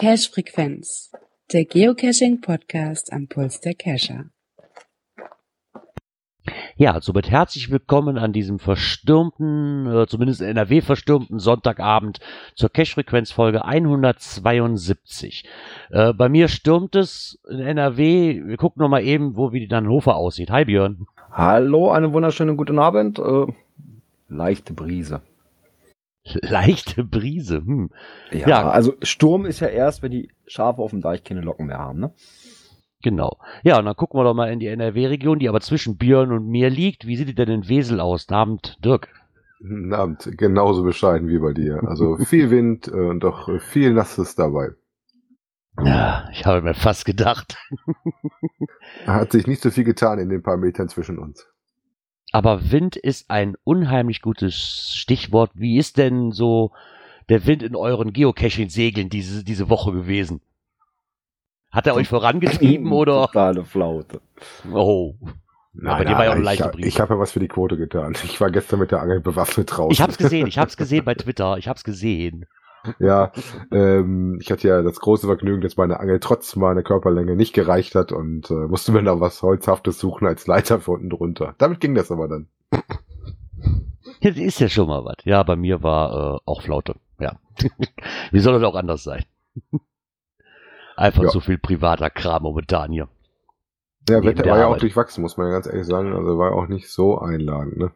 Cache Frequenz, der Geocaching Podcast am Puls der Cacher. Ja, somit herzlich willkommen an diesem verstürmten, äh, zumindest in NRW verstürmten Sonntagabend zur Cache-Frequenz Folge 172. Äh, bei mir stürmt es in NRW. Wir gucken noch mal eben, wo wie die Hofer aussieht. Hi Björn. Hallo, einen wunderschönen guten Abend. Äh, leichte Brise. Leichte Brise. Hm. Ja, ja, also Sturm ist ja erst, wenn die Schafe auf dem Deich keine Locken mehr haben, ne? Genau. Ja, und dann gucken wir doch mal in die NRW-Region, die aber zwischen Björn und mir liegt. Wie sieht denn in Wesel aus? Abend, Dirk. Abend. Genauso bescheiden wie bei dir. Also viel Wind äh, und doch viel Nasses dabei. Ja, ich habe mir fast gedacht. Hat sich nicht so viel getan in den paar Metern zwischen uns. Aber Wind ist ein unheimlich gutes Stichwort. Wie ist denn so der Wind in euren Geocaching-Segeln diese, diese Woche gewesen? Hat er euch vorangetrieben oder? Totale Flaute. Oh. Nein, aber dir war ja auch eine leichte Ich, ich habe ja was für die Quote getan. Ich war gestern mit der Angel bewaffnet draußen. Ich hab's gesehen, ich hab's gesehen bei Twitter, ich hab's gesehen. Ja, ähm, ich hatte ja das große Vergnügen, dass meine Angel trotz meiner Körperlänge nicht gereicht hat und äh, musste mir da was Holzhaftes suchen als Leiter für unten drunter. Damit ging das aber dann. Das ist ja schon mal was. Ja, bei mir war äh, auch Flaute. Ja. Wie soll das auch anders sein? Einfach ja. so viel privater Kram momentan hier. Ja, Wetter war ja auch durchwachsen, muss man ja ganz ehrlich sagen. Also war auch nicht so einladend, ne?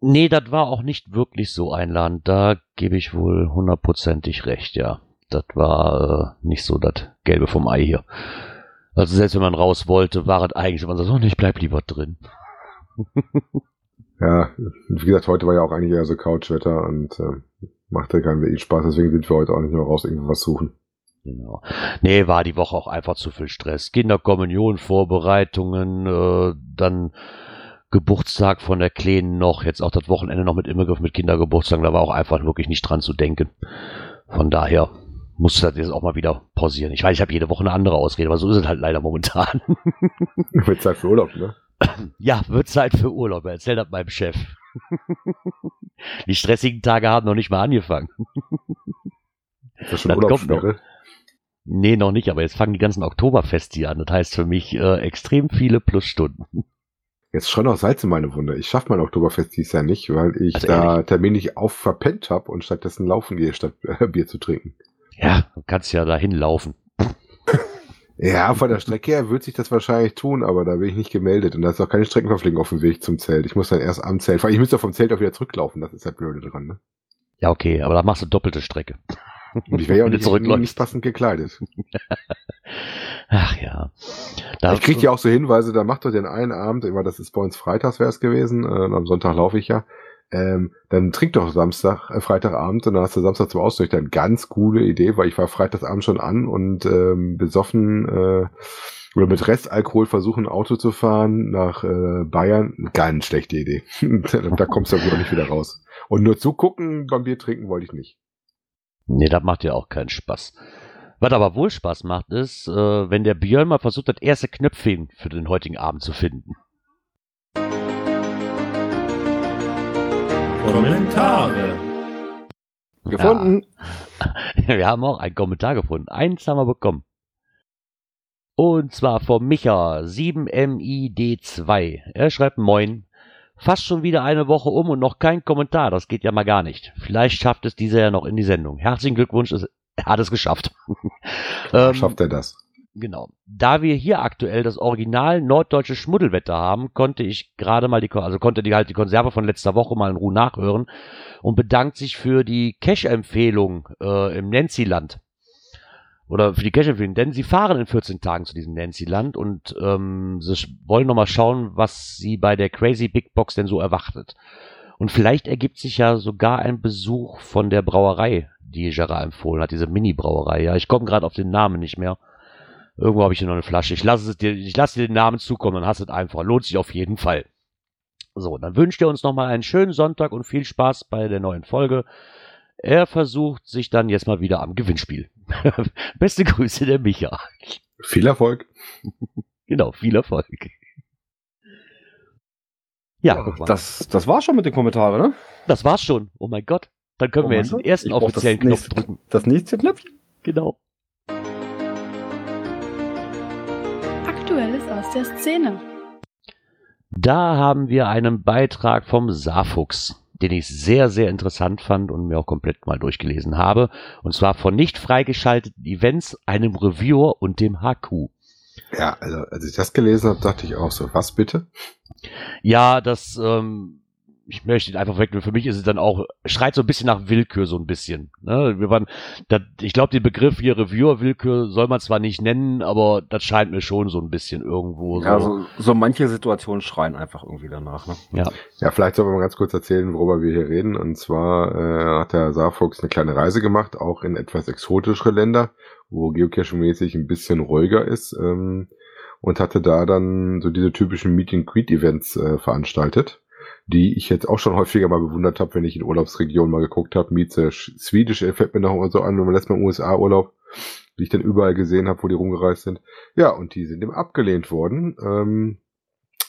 Nee, das war auch nicht wirklich so einladend. Da gebe ich wohl hundertprozentig recht, ja. Das war äh, nicht so das Gelbe vom Ei hier. Also selbst wenn man raus wollte, war es eigentlich, man sagt, oh, ich bleib lieber drin. ja, wie gesagt, heute war ja auch eigentlich eher so Couchwetter und äh, machte keinen wirklich Spaß, deswegen sind wir heute auch nicht mehr raus irgendwas suchen. Genau. Nee, war die Woche auch einfach zu viel Stress. Kinderkommunion, Vorbereitungen, äh, dann Geburtstag von der Kleinen noch, jetzt auch das Wochenende noch mit Immergriff mit Kindergeburtstag, da war auch einfach wirklich nicht dran zu denken. Von daher musste das jetzt auch mal wieder pausieren. Ich weiß, ich habe jede Woche eine andere Ausrede, aber so ist es halt leider momentan. wird Zeit für Urlaub, ne? Ja, wird Zeit für Urlaub. Erzähl das meinem Chef. Die stressigen Tage haben noch nicht mal angefangen. Ist das schon Urlaubssperre? Nee, noch nicht, aber jetzt fangen die ganzen Oktoberfeste hier an. Das heißt für mich äh, extrem viele Plusstunden. Jetzt schon noch Salz in meine Wunde. Ich schaffe mein Oktoberfest dies Jahr nicht, weil ich also da ehrlich? terminlich auf verpennt habe und stattdessen laufen gehe, statt äh, Bier zu trinken. Ja, du kannst ja dahin laufen. ja, von der Strecke her wird sich das wahrscheinlich tun, aber da bin ich nicht gemeldet und da ist auch keine Streckenverpflegung auf dem Weg zum Zelt. Ich muss dann erst am Zelt, ich müsste vom Zelt auch wieder zurücklaufen, das ist halt blöde dran, ne? Ja, okay, aber da machst du doppelte Strecke. Und ich wäre ja auch nicht, nicht passend gekleidet. Ach ja. Da ich kriege ja auch so Hinweise, da macht doch den einen Abend, immer das ist bei uns freitags wäre es gewesen, äh, am Sonntag laufe ich ja, ähm, dann trink doch Samstag, äh, Freitagabend und dann hast du Samstag zum Ausnüchtern. Ganz coole Idee, weil ich war Freitagsabend schon an und ähm, besoffen äh, oder mit Restalkohol versuchen, Auto zu fahren nach äh, Bayern. Ganz schlechte Idee. da kommst du wohl nicht wieder raus. Und nur zugucken beim Bier trinken wollte ich nicht. Nee, das macht ja auch keinen Spaß. Was aber wohl Spaß macht, ist, äh, wenn der Björn mal versucht, das erste Knöpfchen für den heutigen Abend zu finden. Kommentare. Gefunden. Ja. Wir haben auch einen Kommentar gefunden. Eins haben wir bekommen. Und zwar vom Micha 7MID2. Er schreibt Moin. Fast schon wieder eine Woche um und noch kein Kommentar. Das geht ja mal gar nicht. Vielleicht schafft es dieser ja noch in die Sendung. Herzlichen Glückwunsch, er hat es geschafft. ähm, schafft er das? Genau. Da wir hier aktuell das Original norddeutsche Schmuddelwetter haben, konnte ich gerade mal die, also konnte die halt die Konserve von letzter Woche mal in Ruhe nachhören und bedankt sich für die Cash-Empfehlung äh, im Nancy-Land oder für die Cash-Empfehlung, denn sie fahren in 14 Tagen zu diesem Nancy-Land und ähm, sie wollen nochmal schauen, was sie bei der Crazy Big Box denn so erwartet. Und vielleicht ergibt sich ja sogar ein Besuch von der Brauerei, die Gerard empfohlen hat, diese Mini-Brauerei. Ja, ich komme gerade auf den Namen nicht mehr. Irgendwo habe ich hier noch eine Flasche. Ich lasse dir, ich lasse dir den Namen zukommen, dann hast du es einfach. Lohnt sich auf jeden Fall. So, dann wünscht er uns nochmal einen schönen Sonntag und viel Spaß bei der neuen Folge. Er versucht sich dann jetzt mal wieder am Gewinnspiel. Beste Grüße, der Micha. Viel Erfolg. genau, viel Erfolg. Ja, mal. Das, das war's schon mit den Kommentaren, ne? Das war's schon. Oh mein Gott. Dann können Oh wir jetzt den ersten Ich offiziellen Knopf nächste- drücken. Das nächste Knöpfchen. Genau. Aktuelles aus der Szene. Da haben wir einen Beitrag vom Saarfuchs, den ich sehr, sehr interessant fand und mir auch komplett mal durchgelesen habe. Und zwar von nicht freigeschalteten Events, einem Reviewer und dem HQ. Ja, also als ich das gelesen habe, dachte ich auch so, was bitte? Ja, das, ähm, ich möchte ihn einfach wegnehmen. Für mich ist es dann auch, schreit so ein bisschen nach Willkür, so ein bisschen. Ne? Wir waren, da, ich glaube, den Begriff hier Reviewer-Willkür soll man zwar nicht nennen, aber das scheint mir schon so ein bisschen irgendwo so. Ja, so, so manche Situationen schreien einfach irgendwie danach, ne? ja. Ja, vielleicht soll man mal ganz kurz erzählen, worüber wir hier reden. Und zwar äh, hat der Saarfuchs eine kleine Reise gemacht, auch in etwas exotischere Länder, wo Geocaching-mäßig ein bisschen ruhiger ist. Ähm, und hatte da dann so diese typischen Meet-and-Greet-Events äh, veranstaltet, die ich jetzt auch schon häufiger mal bewundert habe, wenn ich in Urlaubsregionen mal geguckt habe. The Swedish äh, fällt mir noch immer so an, wenn man letztes Mal im USA-Urlaub, die ich dann überall gesehen habe, wo die rumgereist sind. Ja, und die sind eben abgelehnt worden. Ähm,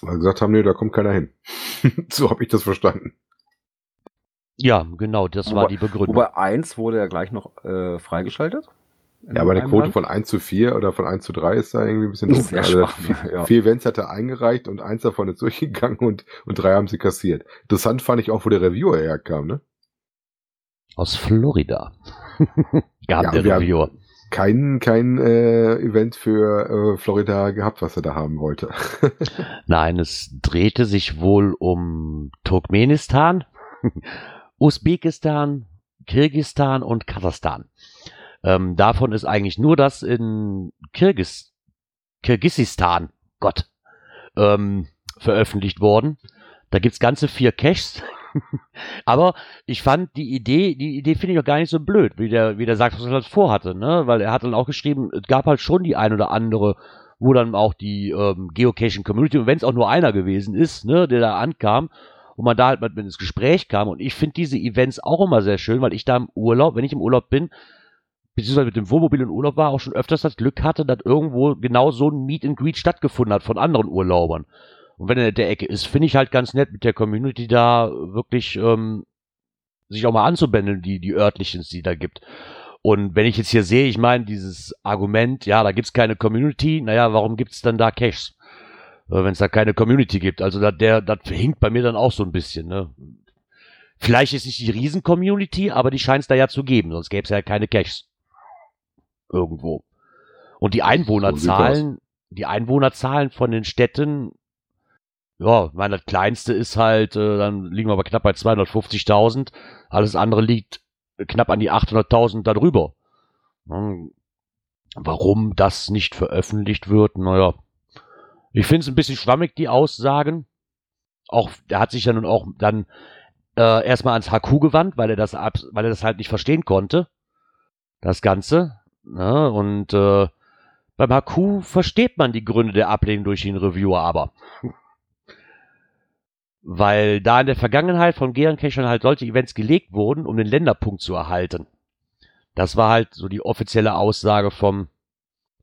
weil sie gesagt haben, nee, da kommt keiner hin. so habe ich das verstanden. ja, genau, das war Wobei- die Begründung. Wobei eins wurde ja gleich noch äh, freigeschaltet. Ja, aber eine Quote Land. von 1 zu 4 oder von 1 zu 3 ist da irgendwie ein bisschen doof. Sehr Also vier, ja. vier Events hat er eingereicht und eins davon ist durchgegangen und, und drei haben sie kassiert. Interessant fand ich auch, wo der Reviewer herkam, ne? Aus Florida. Gab Ja, der Reviewer. Kein, kein äh, Event für äh, Florida gehabt, was er da haben wollte. Nein, es drehte sich wohl um Turkmenistan, Usbekistan, Kirgistan und Kasachstan. Ähm, davon ist eigentlich nur das in Kirgis, Kirgisistan, Gott, ähm, veröffentlicht worden. Da gibt's ganze vier Caches. Aber ich fand die Idee, die Idee finde ich auch gar nicht so blöd, wie der, wie der sagt, was er das vorhatte, ne? Weil er hat dann auch geschrieben, es gab halt schon die ein oder andere, wo dann auch die ähm, Geocaching Community, und wenn es auch nur einer gewesen ist, ne, der da ankam und man da halt mit ins Gespräch kam. Und ich finde diese Events auch immer sehr schön, weil ich da im Urlaub, wenn ich im Urlaub bin, beziehungsweise mit dem Wohnmobil in Urlaub war, auch schon öfters das Glück hatte, dass irgendwo genau so ein Meet and Greet stattgefunden hat von anderen Urlaubern. Und wenn er in der Ecke ist, finde ich halt ganz nett mit der Community da wirklich ähm, sich auch mal anzubändeln, die, die örtlichen, die da gibt. Und wenn ich jetzt hier sehe, ich meine, dieses Argument, ja, da gibt's keine Community, naja, warum gibt's dann da Caches? Äh, wenn es da keine Community gibt. Also da, der, das hinkt bei mir dann auch so ein bisschen, ne? Vielleicht ist nicht die Riesen-Community, aber die scheint es da ja zu geben, sonst gäbe es ja keine Caches. Irgendwo. Und die Einwohnerzahlen, die Einwohnerzahlen von den Städten, ja, meine, das kleinste ist halt, äh, dann liegen wir aber knapp bei 250.000. Alles andere liegt knapp an die 800.000 darüber. Hm, Warum das nicht veröffentlicht wird, naja. Ich finde es ein bisschen schwammig, die Aussagen. Auch, der hat sich ja nun auch dann äh, erstmal ans HQ gewandt, weil er das weil er das halt nicht verstehen konnte. Das Ganze. Ne? Und äh, beim HQ versteht man die Gründe der Ablehnung durch den Reviewer aber. Weil da in der Vergangenheit von Gerencachern halt solche Events gelegt wurden, um den Länderpunkt zu erhalten. Das war halt so die offizielle Aussage vom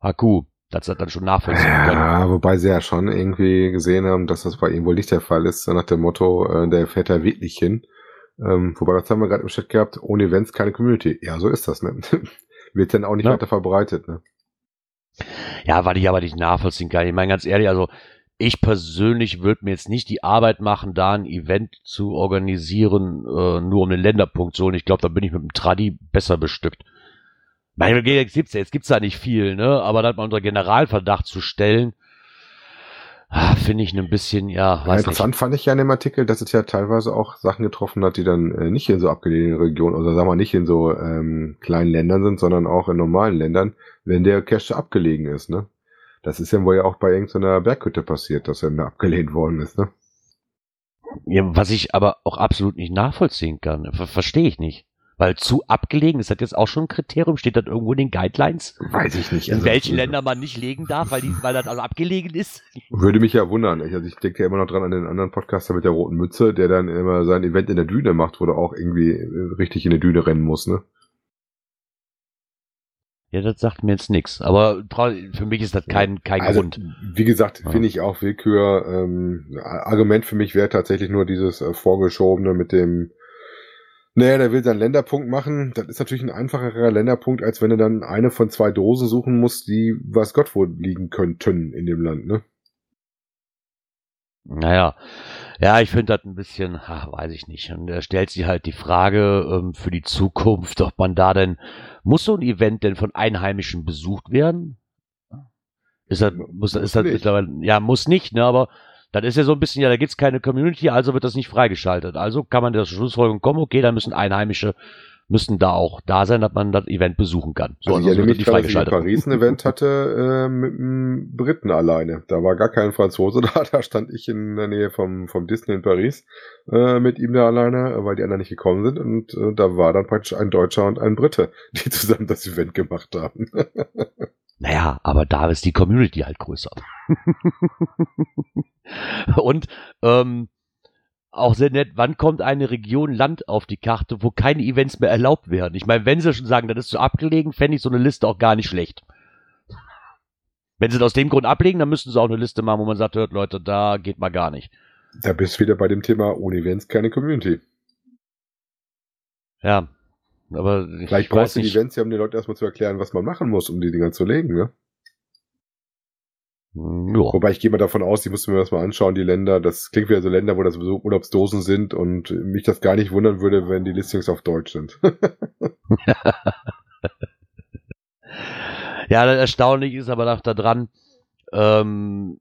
HQ, dass das dann schon nachvollziehen können. Ja, wobei sie ja schon irgendwie gesehen haben, dass das bei ihm wohl nicht der Fall ist, nach dem Motto, äh, der fährt da wirklich hin. Ähm, wobei, was haben wir gerade im Chat gehabt? Ohne Events keine Community. Ja, so ist das, ne? Wird dann auch nicht Ja. weiter verbreitet, ne? Ja, weil ich aber nicht nachvollziehen kann. Ich meine ganz ehrlich, also ich persönlich würde mir jetzt nicht die Arbeit machen, da ein Event zu organisieren, äh, nur um den Länderpunkt zu holen. Ich glaube, da bin ich mit dem Tradi besser bestückt. Meine, jetzt gibt's ja, jetzt gibt's da nicht viel, ne? Aber dann mal unter Generalverdacht zu stellen, finde ich ein bisschen, ja, Ja, weiß interessant nicht. fand ich ja in dem Artikel, dass es ja teilweise auch Sachen getroffen hat, die dann äh, nicht in so abgelehnten Regionen oder sagen wir nicht in so ähm, kleinen Ländern sind, sondern auch in normalen Ländern, wenn der Cache abgelegen ist, ne? Das ist ja wohl ja auch bei irgendeiner Berghütte passiert, dass er da abgelehnt worden ist, ne? Ja, was ich aber auch absolut nicht nachvollziehen kann. Ver Verstehe ich nicht. Weil zu abgelegen, ist das jetzt auch schon ein Kriterium? Steht das irgendwo in den Guidelines? Weiß ich nicht. In also, welchen Ländern man nicht legen darf, weil, die, weil das also abgelegen ist? Würde mich ja wundern. Ich, also ich denke ja immer noch dran an den anderen Podcaster mit der roten Mütze, der dann immer sein Event in der Düne macht, wo du auch irgendwie äh, richtig in der Düne rennen muss, ne? Ja, das sagt mir jetzt nichts. Aber für mich ist das kein, kein Also, Grund. wie gesagt, Ja. finde ich auch Willkür. Ähm, Argument für mich wäre tatsächlich nur dieses äh, vorgeschobene mit dem, naja, der will seinen Länderpunkt machen. Das ist natürlich ein einfacherer Länderpunkt, als wenn du dann eine von zwei Dosen suchen musst, die was Gott wohl liegen könnten in dem Land, ne? Naja, ja, ich finde das ein bisschen, ach, weiß ich nicht. Und da stellt sich halt die Frage ähm, für die Zukunft, ob man da denn, muss so ein Event denn von Einheimischen besucht werden? Ist das, muss, Muss ist das nicht. mittlerweile, ja, muss nicht, ne, aber das ist ja so ein bisschen, ja, da gibt's keine Community, also wird das nicht freigeschaltet. Also kann man der Schlussfolgerung kommen, okay, dann müssen Einheimische, müssen da auch da sein, dass man das Event besuchen kann. So, also ich erinnere wird mich dass ich in. Paris ein Event hatte äh, mit einem Briten alleine. Da war gar kein Franzose da, da stand ich in der Nähe vom, vom Disney in Paris äh, mit ihm da alleine, äh, weil die anderen nicht gekommen sind. Und äh, da war dann praktisch ein Deutscher und ein Brite, die zusammen das Event gemacht haben. Naja, aber da ist die Community halt größer. Und ähm, auch sehr nett, wann kommt eine Region Land auf die Karte, wo keine Events mehr erlaubt werden? Ich meine, wenn sie schon sagen, das ist so abgelegen, fände ich so eine Liste auch gar nicht schlecht. Wenn sie das aus dem Grund ablegen, dann müssten sie auch eine Liste machen, wo man sagt, hört Leute, da geht mal gar nicht. Da bist du wieder bei dem Thema, ohne Events keine Community. Ja, aber Vielleicht ich brauchst du nicht. Events, ja, um den Leuten erstmal zu erklären, was man machen muss, um die Dinger zu legen. Ne? Hm, Ja. Wobei ich gehe mal davon aus, ich musste mir das mal anschauen, die Länder, das klingt wieder so Länder, wo das sowieso Urlaubsdosen sind und mich das gar nicht wundern würde, wenn die Listings auf Deutsch sind. Ja, das erstaunlich ist aber noch daran, ähm,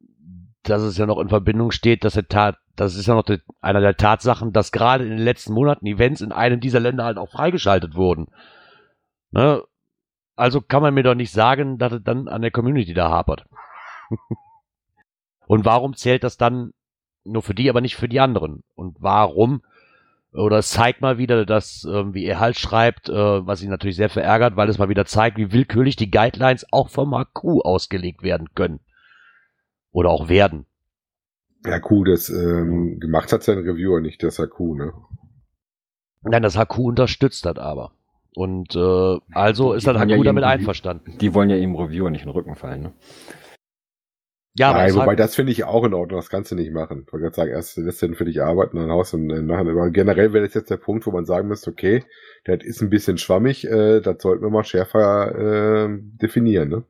dass es ja noch in Verbindung steht, dass der Tat, das ist ja noch die, einer der Tatsachen, dass gerade in den letzten Monaten Events in einem dieser Länder halt auch freigeschaltet wurden. Ne? Also kann man mir doch nicht sagen, dass es dann an der Community da hapert. Und warum zählt das dann nur für die, aber nicht für die anderen? Und warum oder es zeigt mal wieder, dass, ähm, wie er halt schreibt, äh, was ihn natürlich sehr verärgert, weil es mal wieder zeigt, wie willkürlich die Guidelines auch vom HQ ausgelegt werden können. Oder auch werden. Ja, cool, das ähm, gemacht hat sein Reviewer, nicht das HQ, ne? Nein, das HQ unterstützt das aber. Und äh, also Die ist das HQ ja damit einverstanden. Die wollen ja ihm Reviewer nicht in den Rücken fallen, ne? Ja, aber Nein, das wobei das finde ich auch in Ordnung, das kannst du nicht machen. Ich wollte gerade sagen, erst lässt du den für dich arbeiten, dann haust du ihn nachher. Aber generell wäre das jetzt der Punkt, wo man sagen müsste, okay, das ist ein bisschen schwammig, äh, das sollten wir mal schärfer äh, definieren, ne?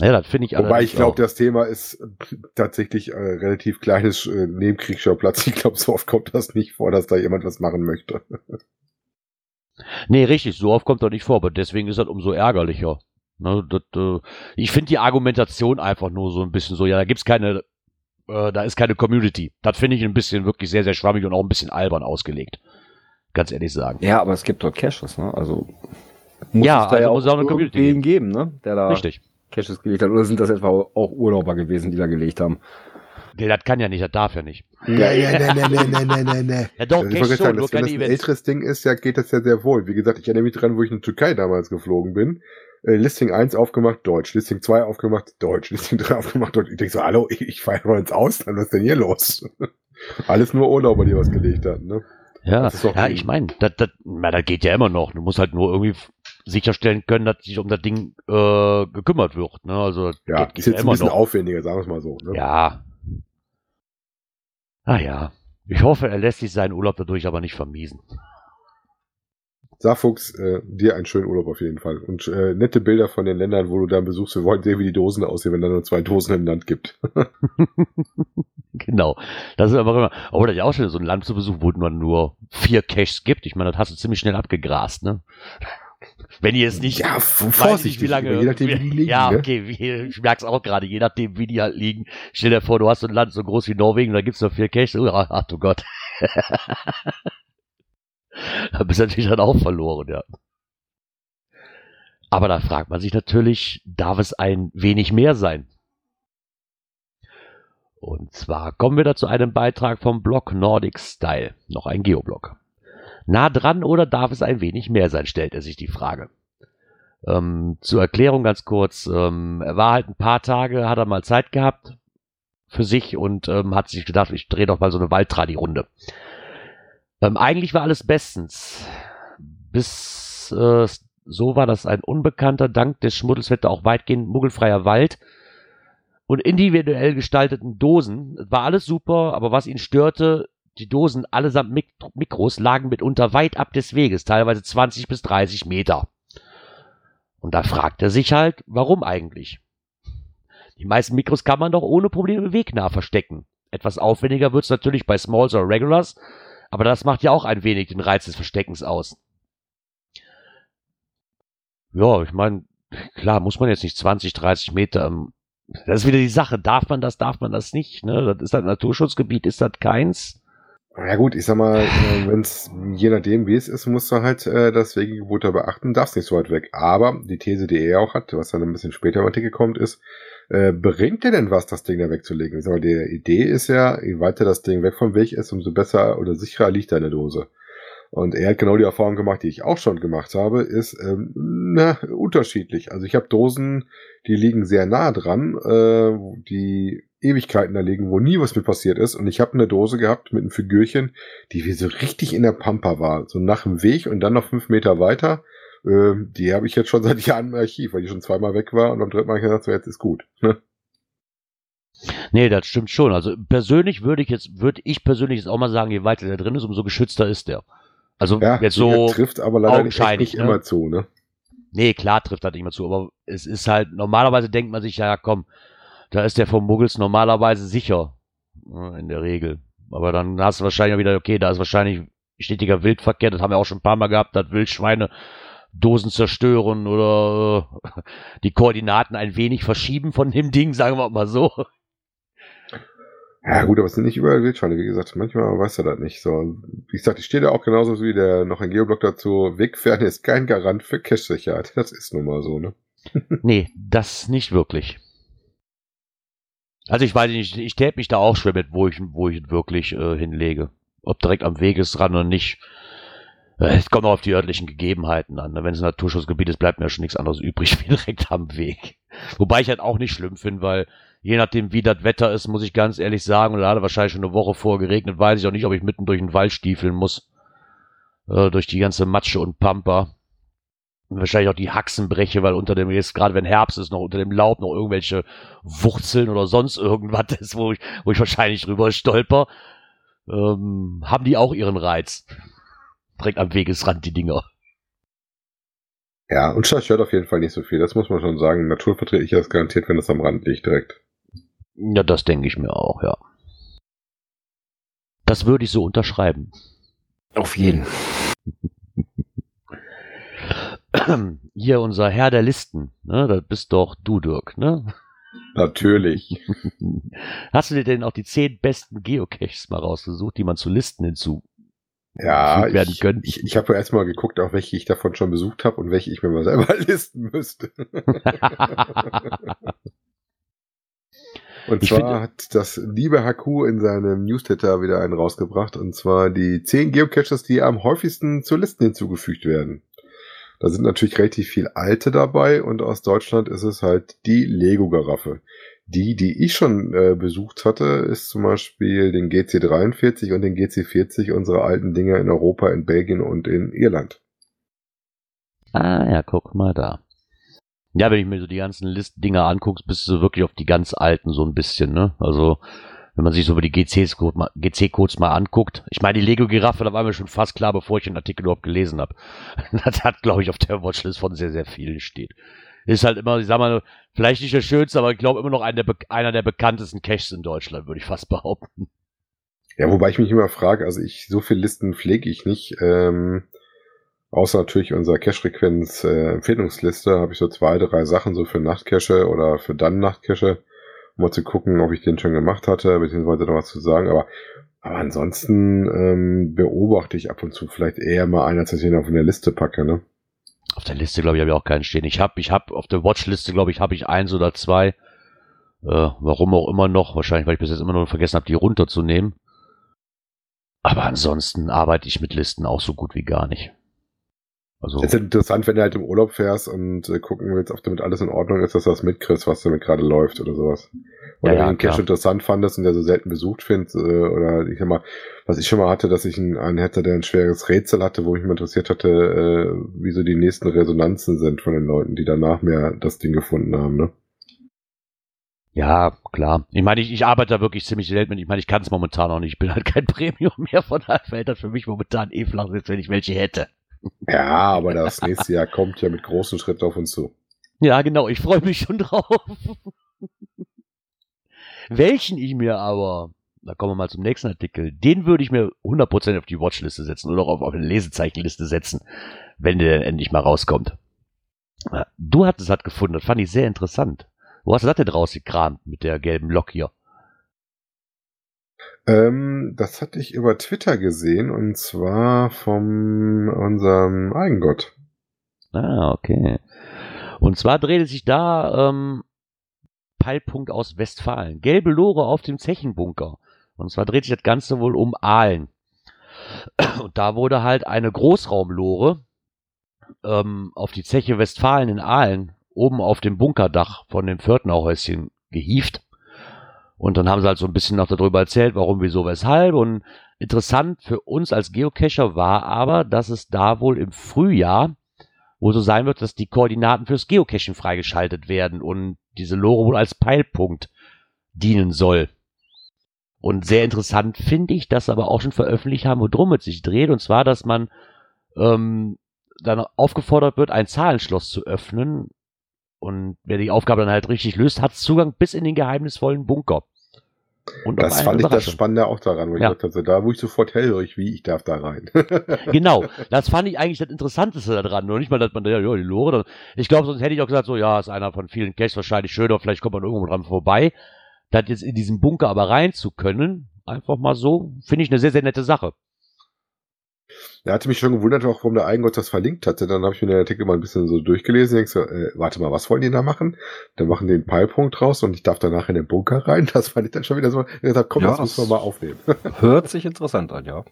ja, das finde ich Wobei ich glaube, das Thema ist tatsächlich äh, relativ kleines äh, Nebenkriegsschauplatz. Ich glaube, so oft kommt das nicht vor, dass da jemand was machen möchte. Nee, richtig, so oft kommt das nicht vor, aber deswegen ist das umso ärgerlicher. Ne, das, äh, ich finde die Argumentation einfach nur so ein bisschen so, ja, da gibt's keine, äh, da ist keine Community. Das finde ich ein bisschen wirklich sehr, sehr schwammig und auch ein bisschen albern ausgelegt. Ganz ehrlich sagen. Ja, aber es gibt dort Caches, ne? Also muss Ja, es da also ja muss es auch eine Community irgendwen geben, ne? Der da Richtig. Caches gelegt hat. Oder sind das etwa auch Urlauber gewesen, die da gelegt haben? Nee, das kann ja nicht, das darf ja nicht. Ja, ja, nee, nee, nee, nee, nee, nee, nee. Ja doch, Also ich schon, sagen, nur dass, wenn keine das ein Events. älteres Ding ist, ja, geht das ja sehr wohl. Wie gesagt, ich erinnere mich dran, wo ich in die Türkei damals geflogen bin. Äh, Listing 1 aufgemacht, Deutsch. Listing 2 aufgemacht, Deutsch. Listing 3 aufgemacht, Deutsch. Ich denke so, hallo, ich, ich fahre mal ins Ausland, was ist denn hier los? Alles nur Urlauber, die was gelegt hatten, ne? Ja, Das ja ich meine, das, das, na, das geht ja immer noch. Du musst halt nur irgendwie sicherstellen können, dass sich um das Ding äh, gekümmert wird. Ne? Also das Ja, geht, ist jetzt ja ein bisschen noch. aufwendiger, sagen wir es mal so. Ne? Ja. Ah ja. Ich hoffe, er lässt sich seinen Urlaub dadurch aber nicht vermiesen. Saarfuchs, äh, dir einen schönen Urlaub auf jeden Fall. Und äh, nette Bilder von den Ländern, wo du dann besuchst. Wir wollen sehen, wie die Dosen aussehen, wenn da nur zwei Dosen im Land gibt. genau. Das ist aber immer. Oder ich auch schon so ein Land zu besuchen, wo es nur, vier Caches gibt. Ich meine, das hast du ziemlich schnell abgegrast, ne? Wenn ihr es nicht. ja, nicht, vorsichtig, wie lange. je nachdem, wie die liegen. ja, ne? okay, wie, ich merk's auch gerade, je nachdem, wie die halt liegen. Stell dir vor, du hast so ein Land so groß wie Norwegen, da gibt's nur vier Caches. Oh, ach du Gott. da bist du natürlich dann auch verloren, ja. Aber da fragt man sich natürlich, darf es ein wenig mehr sein? Und zwar kommen wir da zu einem Beitrag vom Blog Nordic Style, noch ein Geoblog. Nah dran oder darf es ein wenig mehr sein, stellt er sich die Frage. Ähm, zur Erklärung ganz kurz, ähm, er war halt ein paar Tage, hat er mal Zeit gehabt für sich und ähm, hat sich gedacht, ich drehe doch mal so eine Waldtradi-Runde. Ähm, eigentlich war alles bestens. Bis äh, so war, dass ein Unbekannter dank des Schmuddelswetter auch weitgehend muggelfreier Wald und individuell gestalteten Dosen, war alles super, aber was ihn störte, die Dosen allesamt Mik Mikros lagen mitunter weit ab des Weges, teilweise 20 bis 30 Meter. Und da fragt er sich halt, warum eigentlich? Die meisten Mikros kann man doch ohne Probleme wegnah verstecken. Etwas aufwendiger wird's natürlich bei Smalls oder Regulars, aber das macht ja auch ein wenig den Reiz des Versteckens aus. Ja, ich meine, klar, muss man jetzt nicht 20, 30 Meter. Ähm, das ist wieder die Sache. Darf man das, darf man das nicht? Ne? Das ist halt ein Naturschutzgebiet, ist das keins? Ja gut, ich sag mal, äh, wenn es je nachdem wie es ist, musst du halt äh, das Wegegebot da beachten, darfst nicht so weit weg. Aber die These, die er auch hat, was dann ein bisschen später im Artikel kommt, ist, äh, bringt dir denn was, das Ding da wegzulegen? Ich sag mal, die Idee ist ja, je weiter das Ding weg vom Weg ist, umso besser oder sicherer liegt deine Dose. Und er hat genau die Erfahrung gemacht, die ich auch schon gemacht habe, ist ähm, na, unterschiedlich. Also ich habe Dosen, die liegen sehr nah dran, äh, die Ewigkeiten da liegen, wo nie was mit passiert ist. Und ich habe eine Dose gehabt mit einem Figürchen, die wie so richtig in der Pampa war. So nach dem Weg und dann noch fünf Meter weiter. Äh, die habe ich jetzt schon seit Jahren im Archiv, weil die schon zweimal weg war und am dritten Mal ich gesagt, so jetzt ist gut. Ne? Nee, das stimmt schon. Also persönlich würde ich jetzt, würde ich persönlich jetzt auch mal sagen, je weiter der drin ist, umso geschützter ist der. Also Ja, jetzt so trifft aber leider nicht, nicht ne? immer zu, ne? Nee, klar trifft das nicht mehr zu, aber es ist halt, normalerweise denkt man sich, ja komm, da ist der vom Muggels normalerweise sicher. Ja, In der Regel. Aber dann hast du wahrscheinlich auch wieder, okay, da ist wahrscheinlich stetiger Wildverkehr, das haben wir auch schon ein paar Mal gehabt, dass Wildschweine Dosen zerstören oder äh, die Koordinaten ein wenig verschieben von dem Ding, sagen wir mal so. Ja gut, aber es sind nicht überall Wildschweine, wie gesagt, manchmal weiß er das nicht. So, wie gesagt, ich stehe da auch genauso wie der noch ein Geoblock dazu. Wegferne ist kein Garant für Cache-Sicherheit. Das ist nun mal so, ne? Nee, das nicht wirklich. Also ich weiß nicht, ich täte mich da auch schwer mit, wo ich, wo ich ihn wirklich äh, hinlege. Ob direkt am Wegesrand oder nicht. Es kommt auch auf die örtlichen Gegebenheiten an. ne? Wenn es ein Naturschutzgebiet ist, bleibt mir schon nichts anderes übrig wie direkt am Weg. Wobei ich halt auch nicht schlimm finde, weil je nachdem, wie das Wetter ist, muss ich ganz ehrlich sagen, und da hat wahrscheinlich schon eine Woche vorher geregnet, weiß ich auch nicht, ob ich mitten durch den Wald stiefeln muss. Äh, durch die ganze Matsche und Pampa. Und wahrscheinlich auch die Haxen breche, weil unter dem, jetzt gerade wenn Herbst ist, noch unter dem Laub noch irgendwelche Wurzeln oder sonst irgendwas ist, wo ich, wo ich wahrscheinlich drüber stolper. Ähm, haben die auch ihren Reiz. Direkt am Wegesrand, die Dinger. Ja, und Schach hört auf jeden Fall nicht so viel. Das muss man schon sagen. Naturverträglich ist das garantiert, wenn das am Rand liegt direkt. Ja, das denke ich mir auch, ja. Das würde ich so unterschreiben. Auf jeden. Hier unser Herr der Listen, ne? Das bist doch du, Dirk, ne? Natürlich. Hast du dir denn auch die zehn besten Geocaches mal rausgesucht, die man zu Listen hinzu Ja, werden ich, können. ich, ich habe ja erstmal geguckt, auch welche ich davon schon besucht habe und welche ich mir mal selber listen müsste. Und Ich zwar hat das liebe Haku in seinem Newsletter wieder einen rausgebracht, und zwar die zehn Geocaches, die am häufigsten zu Listen hinzugefügt werden. Da sind natürlich relativ viel alte dabei und aus Deutschland ist es halt die Lego-Garaffe. Die, die ich schon äh, besucht hatte, ist zum Beispiel den GC43 und den GC40, unsere alten Dinger in Europa, in Belgien und in Irland. Ah ja, guck mal da. Ja, wenn ich mir so die ganzen List-Dinger anguckst, bist du wirklich auf die ganz alten so ein bisschen, ne? Also, wenn man sich so über die gut mal- GC-Codes mal anguckt. Ich meine, die Lego-Giraffe, da war mir schon fast klar, bevor ich den Artikel überhaupt gelesen habe. Das hat, glaube ich, auf der Watchlist von sehr, sehr vielen steht. Ist halt immer, ich sag mal, vielleicht nicht der schönste, aber ich glaube immer noch einer der, einer der bekanntesten Caches in Deutschland, würde ich fast behaupten. Ja, wobei ich mich immer frage, also ich, so viele Listen pflege ich nicht, ähm, außer natürlich unserer Cache-Frequenz-Empfehlungsliste habe ich so zwei, drei Sachen so für Nachtcache oder für dann Nachtcache, um mal zu gucken, ob ich den schon gemacht hatte, beziehungsweise noch was zu sagen, aber, aber ansonsten ähm, beobachte ich ab und zu vielleicht eher mal einer, dass ich ihn auf eine Liste packe, ne? Auf der Liste, glaube ich, habe ich auch keinen stehen. Ich habe, ich habe auf der Watchliste, glaube ich, habe ich eins oder zwei. Äh, warum auch immer noch. Wahrscheinlich, weil ich bis jetzt immer noch vergessen habe, die runterzunehmen. Aber ansonsten arbeite ich mit Listen auch so gut wie gar nicht. Also, Es ist interessant, wenn du halt im Urlaub fährst und äh, gucken willst, ob damit alles in Ordnung ist, dass du das mitkriegst, was damit gerade läuft oder sowas. Oder Ja, ja, wenn du einen Cache klar. interessant fandest und der so selten besucht findest, äh, oder ich sag mal, was ich schon mal hatte, dass ich einen, einen hätte, der ein schweres Rätsel hatte, wo ich mich interessiert hatte, äh, wie so die nächsten Resonanzen sind von den Leuten, die danach mehr das Ding gefunden haben, ne? ja, klar. Ich meine, ich, ich arbeite da wirklich ziemlich selten mit. Ich meine, ich kann es momentan auch nicht. Ich bin halt kein Premium mehr, von daher fällt das für mich momentan eh flach, selbst wenn ich welche hätte. Ja, aber das nächste Jahr kommt ja mit großen Schritten auf uns zu. Ja, genau, ich freue mich schon drauf. Welchen ich mir aber, da kommen wir mal zum nächsten Artikel, den würde ich mir 100% auf die Watchliste setzen oder auch auf, eine Lesezeichenliste setzen, wenn der denn endlich mal rauskommt. Du hattest das gefunden, das fand ich sehr interessant. Wo hast du das denn rausgekramt mit der gelben Lok hier? Ähm, das hatte ich über Twitter gesehen und zwar vom unserem Eigengott. Ah, okay. Und zwar dreht es sich da ähm, Peilpunkt aus Westfalen. Gelbe Lore auf dem Zechenbunker. Und zwar dreht sich das Ganze wohl um Aalen. Und da wurde halt eine Großraumlore ähm, auf die Zeche Westfalen in Aalen oben auf dem Bunkerdach von dem Pförtnerhäuschen gehieft. Und dann haben sie halt so ein bisschen noch darüber erzählt, warum, wieso, weshalb. Und interessant für uns als Geocacher war aber, dass es da wohl im Frühjahr wo so sein wird, dass die Koordinaten fürs Geocachen freigeschaltet werden und diese Lore wohl als Peilpunkt dienen soll. Und sehr interessant finde ich, dass sie aber auch schon veröffentlicht haben, worum es sich dreht, und zwar, dass man ähm, dann aufgefordert wird, ein Zahlenschloss zu öffnen. Und wer die Aufgabe dann halt richtig löst, hat Zugang bis in den geheimnisvollen Bunker. Und Das fand ich das. Spannende auch daran, wo ich Ja. gesagt habe, so, da wo ich sofort hellhörig, wie ich darf da rein. Genau, das fand ich eigentlich das Interessanteste daran. Nur nicht mal, dass man, ja, ja, die Lore. Ich glaube, sonst hätte ich auch gesagt, so, ja, ist einer von vielen Caches wahrscheinlich schöner, vielleicht kommt man irgendwo dran vorbei. Das jetzt in diesen Bunker aber rein zu können, einfach mal so, finde ich eine sehr, sehr nette Sache. Er hatte mich schon gewundert, auch warum der Eigengott das verlinkt hatte. Dann habe ich mir den Artikel mal ein bisschen so durchgelesen. Denkst so, äh, warte mal, was wollen die da machen? Dann machen die einen Peilpunkt raus und ich darf danach in den Bunker rein. Das fand ich dann schon wieder so. Ich gesagt, komm, Ja, das müssen wir das- mal aufnehmen. Hört sich interessant an, ja.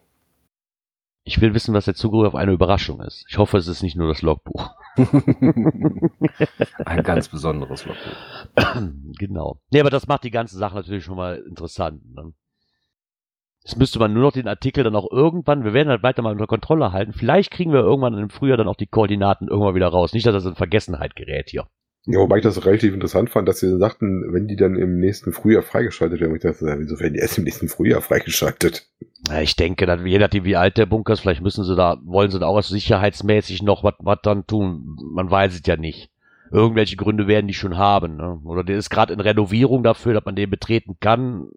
Ich will wissen, was der Zugriff auf eine Überraschung ist. Ich hoffe, es ist nicht nur das Logbuch. Ein ganz besonderes Logbuch. genau. Nee, aber das macht die ganze Sache natürlich schon mal interessant. Ne? Jetzt müsste man nur noch den Artikel dann auch irgendwann, wir werden halt weiter mal unter Kontrolle halten. Vielleicht kriegen wir irgendwann im Frühjahr dann auch die Koordinaten irgendwann wieder raus. Nicht, dass das in Vergessenheit gerät hier. Ja, wobei ich das relativ interessant fand, dass sie sagten, wenn die dann im nächsten Frühjahr freigeschaltet werden, ich dachte, wieso werden die erst im nächsten Frühjahr freigeschaltet? Ja, ich denke, dann, je nachdem, wie alt der Bunker ist, vielleicht müssen sie da, wollen sie da auch sicherheitsmäßig noch was was dann tun. Man weiß es ja nicht. Irgendwelche Gründe werden die schon haben. Ne? Oder der ist gerade in Renovierung dafür, dass man den betreten kann.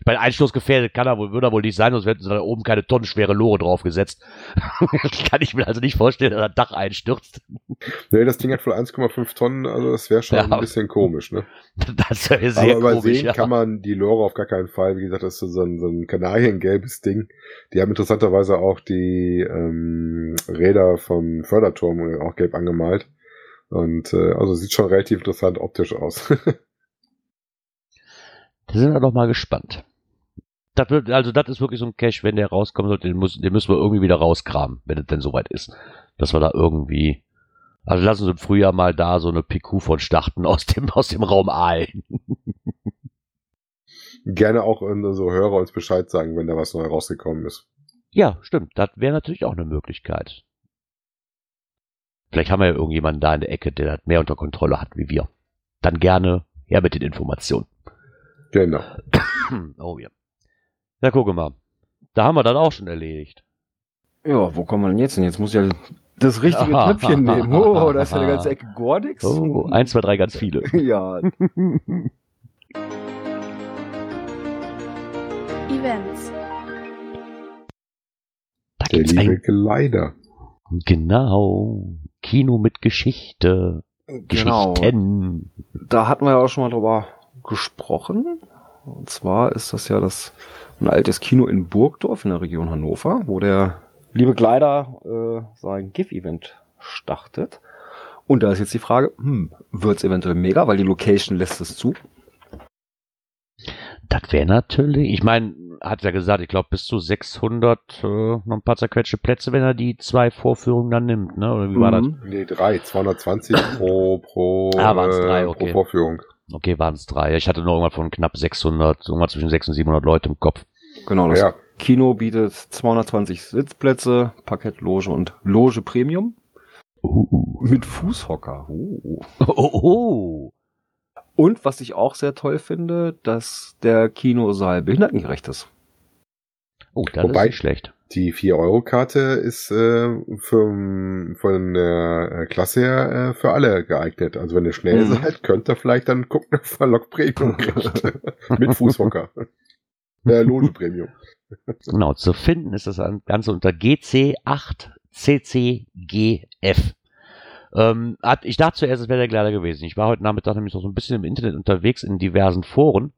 Ich meine, einstoßgefährdet kann er wohl, würde er wohl nicht sein, sonst hätten sie da oben keine tonnenschwere Lore draufgesetzt. kann ich mir also nicht vorstellen, dass das Dach einstürzt. Nee, das Ding hat wohl 1,5 Tonnen, also das wäre schon Ja. ein bisschen komisch, ne? Das wäre sehr Aber übersehen komisch. Ja. kann man die Lore auf gar keinen Fall. Wie gesagt, das ist so ein, so ein kanariengelbes Ding. Die haben interessanterweise auch die ähm, Räder vom Förderturm auch gelb angemalt. Und äh, also sieht schon relativ interessant optisch aus. Da sind wir doch mal gespannt. Das wird, also das ist wirklich so ein Cache, wenn der rauskommen sollte, den, muss, den müssen wir irgendwie wieder rauskramen, wenn es denn soweit ist. Dass wir da irgendwie. Also lassen Sie im Frühjahr mal da so eine PQ von starten aus dem, aus dem Raum Aalen. Gerne auch so Hörer uns Bescheid sagen, wenn da was neu rausgekommen ist. Ja, stimmt. Das wäre natürlich auch eine Möglichkeit. Vielleicht haben wir ja irgendjemanden da in der Ecke, der das mehr unter Kontrolle hat wie wir. Dann gerne her mit den Informationen. Genau. oh ja. Ja, gucke mal. Da haben wir das auch schon erledigt. Ja, wo kommen wir denn jetzt hin? Jetzt muss ich ja das richtige Aha. Knöpfchen nehmen. Oh, da ist ja eine ganze Ecke Gordix. Oh, eins, zwei, drei, ganz viele. Ja, Events. Da Der gibt's liebe ein Gleiter. Genau. Kino mit Geschichte. genau. Geschichten. Da hatten wir ja auch schon mal drüber gesprochen. Und zwar ist das ja das ein altes Kino in Burgdorf in der Region Hannover, wo der liebe Kleider äh, sein GIF-Event startet. Und da ist jetzt die Frage, hm, wird's eventuell mega, weil die Location lässt es zu? Das wäre natürlich, ich meine, hat ja gesagt, ich glaube bis zu 600 äh, noch ein paar zerquetschte Plätze, wenn er die zwei Vorführungen dann nimmt, ne? Oder wie war das? Mhm. Nee, drei, 220 pro, pro, Ah, waren's äh, drei, pro okay. Vorführung. Okay, waren es drei. Ich hatte nur irgendwann von knapp 600, irgendwann zwischen 600 und 700 Leute im Kopf. Genau, das Ja, Kino bietet 220 Sitzplätze, Parkettloge und Loge Premium Uh. mit Fußhocker. Uh. Oh, oh, oh. Und was ich auch sehr toll finde, dass der Kinosaal behindertengerecht ist. Oh das Wobei- ist nicht schlecht. die 4-Euro-Karte ist äh, für, von der äh, Klasse her äh, für alle geeignet. Also wenn ihr schnell Mhm. seid, könnt ihr vielleicht dann gucken, ob ihr Lokprämium kriegt. Mit Fußhocker. äh, Logenprämium. Genau, zu finden ist das Ganze unter GC8CCGF. Ähm, ich dachte zuerst, es wäre der Kleider gewesen. Ich war heute Nachmittag nämlich noch so ein bisschen im Internet unterwegs in diversen Foren.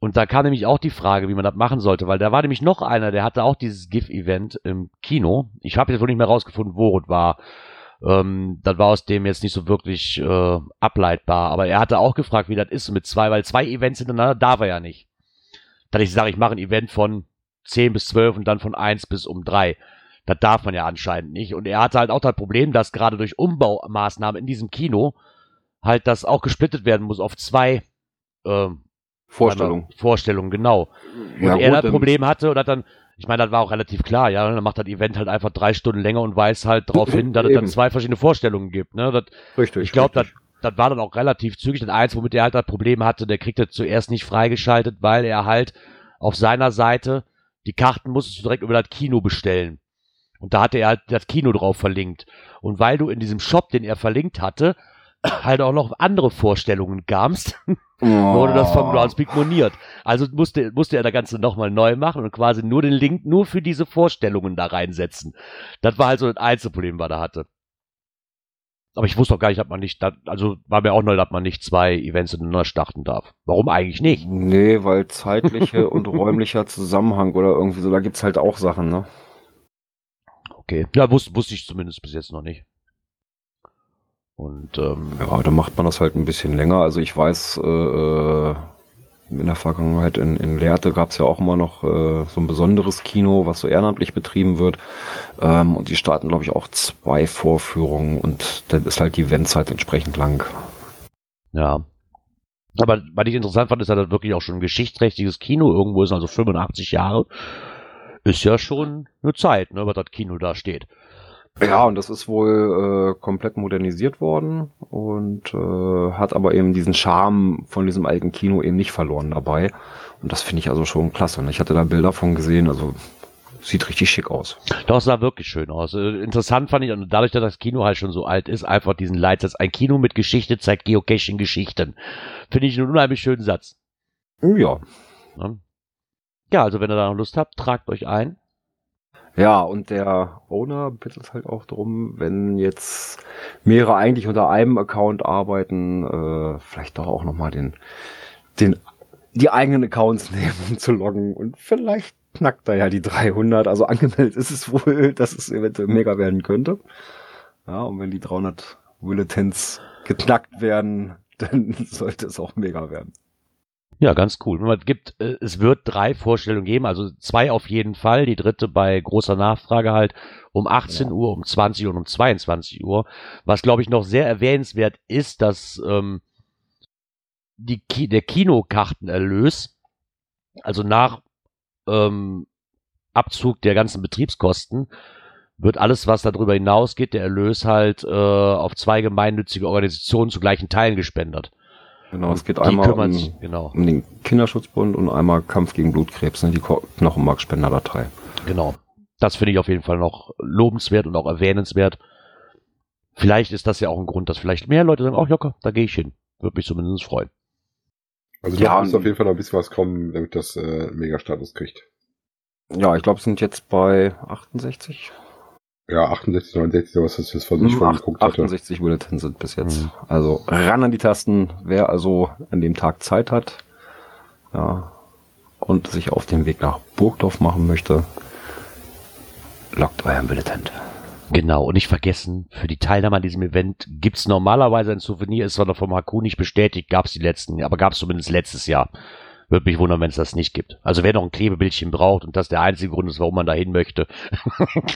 Und da kam nämlich auch die Frage, wie man das machen sollte, weil da war nämlich noch einer, der hatte auch dieses GIF-Event im Kino. Ich habe jetzt wohl nicht mehr rausgefunden, wo es war. Ähm, das war aus dem jetzt nicht so wirklich äh, ableitbar. Aber er hatte auch gefragt, wie das ist mit zwei, weil zwei Events hintereinander darf er ja nicht. Dass ich sage, ich mache ein Event von 10 bis 12 und dann von 1 bis um 3. Das darf man ja anscheinend nicht. Und er hatte halt auch das Problem, dass gerade durch Umbaumaßnahmen in diesem Kino halt das auch gesplittet werden muss auf zwei ähm, Vorstellung. Vorstellungen, genau. Und Ja, er gut, das Problem hatte und hat dann, ich meine, das war auch relativ klar, ja, dann macht das Event halt einfach drei Stunden länger und weiß halt darauf hin, dass es dann zwei verschiedene Vorstellungen gibt. Ne? Das, Richtig. ich glaube, das, das war dann auch relativ zügig. Das eins, womit er halt das Problem hatte, der kriegte zuerst nicht freigeschaltet, weil er halt auf seiner Seite die Karten musstest du direkt über das Kino bestellen. Und da hatte er halt das Kino drauf verlinkt. Und weil du in diesem Shop, den er verlinkt hatte, halt auch noch andere Vorstellungen kamst, wurde das vom Groundspeak moniert. Also musste, musste er das Ganze nochmal neu machen und quasi nur den Link nur für diese Vorstellungen da reinsetzen. Das war halt so das Einzelproblem, was er hatte. Aber ich wusste auch gar nicht, dass man nicht, also war mir auch neu, dass man nicht zwei Events ineinander starten darf. Warum eigentlich nicht? Nee, weil zeitliche und räumlicher Zusammenhang oder irgendwie so, da gibt's halt auch Sachen, ne? Okay. Ja, wusste, wusste ich zumindest bis jetzt noch nicht. Und ähm, Ja, da macht man das halt ein bisschen länger. Also ich weiß, äh, äh, in der Vergangenheit in, in Lehrte gab's ja auch immer noch äh, so ein besonderes Kino, was so ehrenamtlich betrieben wird. Ähm, und die starten, glaube ich, auch zwei Vorführungen und dann ist halt die Eventzeit entsprechend lang. Ja. Aber was ich interessant fand, ist, dass das wirklich auch schon ein geschichtsträchtiges Kino irgendwo ist, also 85 Jahre. Ist ja schon eine Zeit, ne, was das Kino da steht. Ja, und das ist wohl äh, komplett modernisiert worden und äh, hat aber eben diesen Charme von diesem alten Kino eben nicht verloren dabei. Und das finde ich also schon klasse. Und ich hatte da Bilder von gesehen, also sieht richtig schick aus. Das sah wirklich schön aus. Äh, Interessant fand ich, und dadurch, dass das Kino halt schon so alt ist, einfach diesen Leitsatz, ein Kino mit Geschichte zeigt Geocaching Geschichten. Finde ich einen unheimlich schönen Satz. Ja. Ne? Ja, also wenn ihr da noch Lust habt, tragt euch ein. Ja, und der Owner bittet halt auch drum, wenn jetzt mehrere eigentlich unter einem Account arbeiten, äh, vielleicht doch auch nochmal den, den, die eigenen Accounts nehmen, um zu loggen. Und vielleicht knackt er ja die 300. Also angemeldet ist es wohl, dass es eventuell mega werden könnte. Ja, und wenn die 300 Bulletins geknackt werden, dann sollte es auch mega werden. Ja, ganz cool. Man gibt, äh, es wird drei Vorstellungen geben, also zwei auf jeden Fall, die dritte bei großer Nachfrage halt um 18 Ja. Uhr, um 20 Uhr und um 22 Uhr. Was glaube ich noch sehr erwähnenswert ist, dass ähm, die Ki der Kinokartenerlös, also nach ähm, Abzug der ganzen Betriebskosten, wird alles, was darüber hinausgeht, der Erlös halt äh, auf zwei gemeinnützige Organisationen zu gleichen Teilen gespendet. Genau, es geht einmal um, genau. um den Kinderschutzbund und einmal Kampf gegen Blutkrebs, ne, die Knochenmarkspenderdatei. Genau. Das finde ich auf jeden Fall noch lobenswert und auch erwähnenswert. Vielleicht ist das ja auch ein Grund, dass vielleicht mehr Leute sagen, ach Jocker, da gehe ich hin. Würde mich zumindest freuen. Also Ja, da muss und- auf jeden Fall noch ein bisschen was kommen, damit das äh, Mega-Status kriegt. Ja, ich glaube, es sind jetzt bei 68. Ja, 68, 69, sowas, das ist was ich Hm, vorhin geguckt hatte. 68 Bulletins sind bis jetzt. Mhm. Also ran an die Tasten, wer also an dem Tag Zeit hat, ja, und sich auf den Weg nach Burgdorf machen möchte, lockt euren Bulletin. Genau. Und nicht vergessen, für die Teilnahme an diesem Event gibt's normalerweise ein Souvenir, ist zwar noch vom Haku nicht bestätigt, gab's die letzten, aber gab's zumindest letztes Jahr. Würde mich wundern, wenn es das nicht gibt. Also wer noch ein Klebebildchen braucht und das der einzige Grund ist, warum man da hin möchte.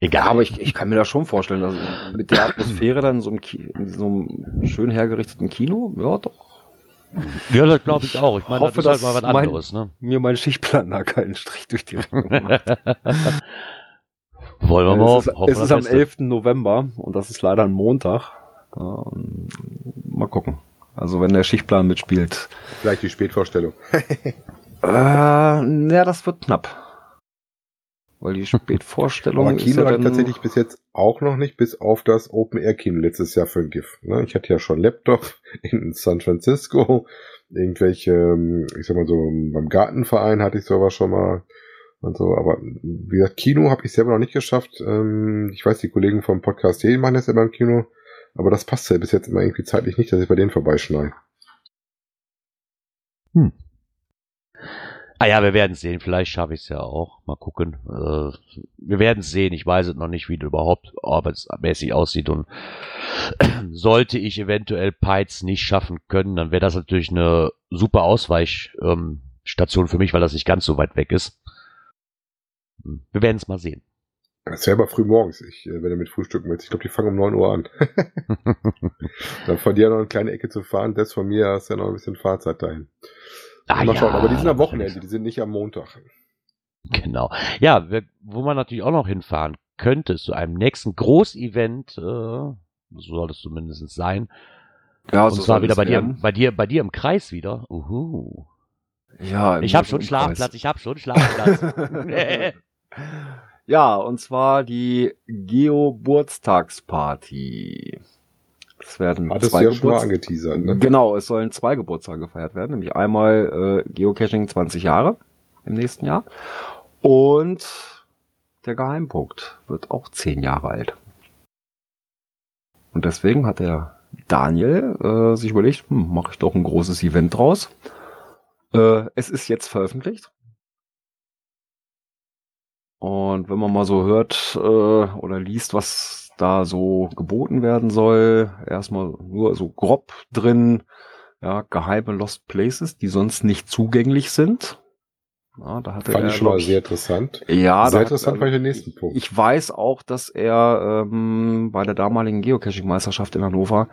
Egal. Ja, aber ich, ich kann mir das schon vorstellen, also mit der Atmosphäre dann in so einem, Ki in so einem schön hergerichteten Kino, ja doch. Ja, das glaube ich auch. Ich meine, Hoffe, das ist halt dass mal was mein- anderes, ne? Mir mein Schichtplan da keinen Strich durch die Rechnung. Wollen wir mal es ist, hoffen, es das ist am Beste. 11. November und das ist leider ein Montag. Ja, mal gucken. Also wenn der Schichtplan mitspielt. Vielleicht die Spätvorstellung. Äh, ja, das wird knapp. Weil die Spätvorstellung Aber ist Kino ja dann, ich tatsächlich bis jetzt auch noch nicht, bis auf das Open Air Kino letztes Jahr für ein GIF. Ne? Ich hatte ja schon Laptop in San Francisco, irgendwelche, ähm, ich sag mal so, beim Gartenverein hatte ich sowas schon mal und so, aber wie gesagt, Kino habe ich selber noch nicht geschafft. Ähm, ich weiß, die Kollegen vom Podcast hier machen das immer im Kino, aber das passt ja bis jetzt immer irgendwie zeitlich nicht, dass ich bei denen vorbeischneide. Ah ja, wir werden sehen. Vielleicht schaffe ich es ja auch. Mal gucken. Äh, wir werden sehen. Ich weiß es noch nicht, wie das überhaupt arbeitsmäßig aussieht. Und sollte ich eventuell Peits nicht schaffen können, dann wäre das natürlich eine super Ausweichstation ähm, für mich, weil das nicht ganz so weit weg ist. Hm, Wir werden es mal sehen. Das wäre aber früh morgens, ich, äh, wenn du mit Frühstücken willst. Ich glaube, die fangen um 9 Uhr an. Dann von dir noch eine kleine Ecke zu fahren, das von mir hast ja noch ein bisschen Fahrzeit dahin. Ah, Mal schauen, ja, aber die sind am. Wochenende, die sind nicht am Montag. Genau. Ja, wo man natürlich auch noch hinfahren könnte, zu einem nächsten Großevent, äh, so soll es zumindest sein. ja, Und so zwar wieder bei dir, bei dir, bei dir im Kreis wieder. Uhu. Ja, im Ich habe schon. Schlafplatz, ich habe schon Schlafplatz. ja, und zwar die Geburtstagsparty. Es werden Hattest zwei du ja schon mal angeteasert, ne? Genau, es sollen zwei Geburtstage gefeiert werden, nämlich einmal äh, Geocaching 20 Jahre im nächsten Jahr und der Geheimpunkt wird auch 10 Jahre alt. Und deswegen hat der Daniel äh, sich überlegt, hm, mache ich doch ein großes Event draus. Äh, es ist jetzt veröffentlicht. Und wenn man mal so hört äh, oder liest, was da so geboten werden soll, erstmal nur so grob drin, ja, geheime Lost Places, die sonst nicht zugänglich sind. Ja, da hatte Fand er, ich schon mal sehr interessant. ja, da sehr hat- interessant fand ich den nächsten Punkt. Ich weiß auch, dass er ähm, bei der damaligen Geocaching-Meisterschaft in Hannover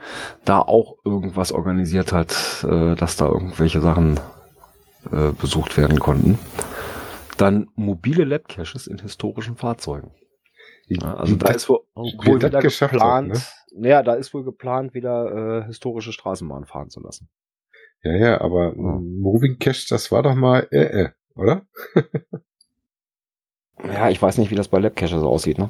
da auch irgendwas organisiert hat, äh, dass da irgendwelche Sachen äh, besucht werden konnten. Dann mobile Lab-Caches in historischen Fahrzeugen. Ja, also da ist wohl, Oh, wohl wieder geschafft hat, geplant. ne? Naja, da ist wohl geplant, wieder äh, historische Straßenbahnen fahren zu lassen. Ja, ja, aber ähm, Moving Cache, das war doch mal äh, äh, oder? Ja, ich weiß nicht, wie das bei Lab-Caches aussieht, ne?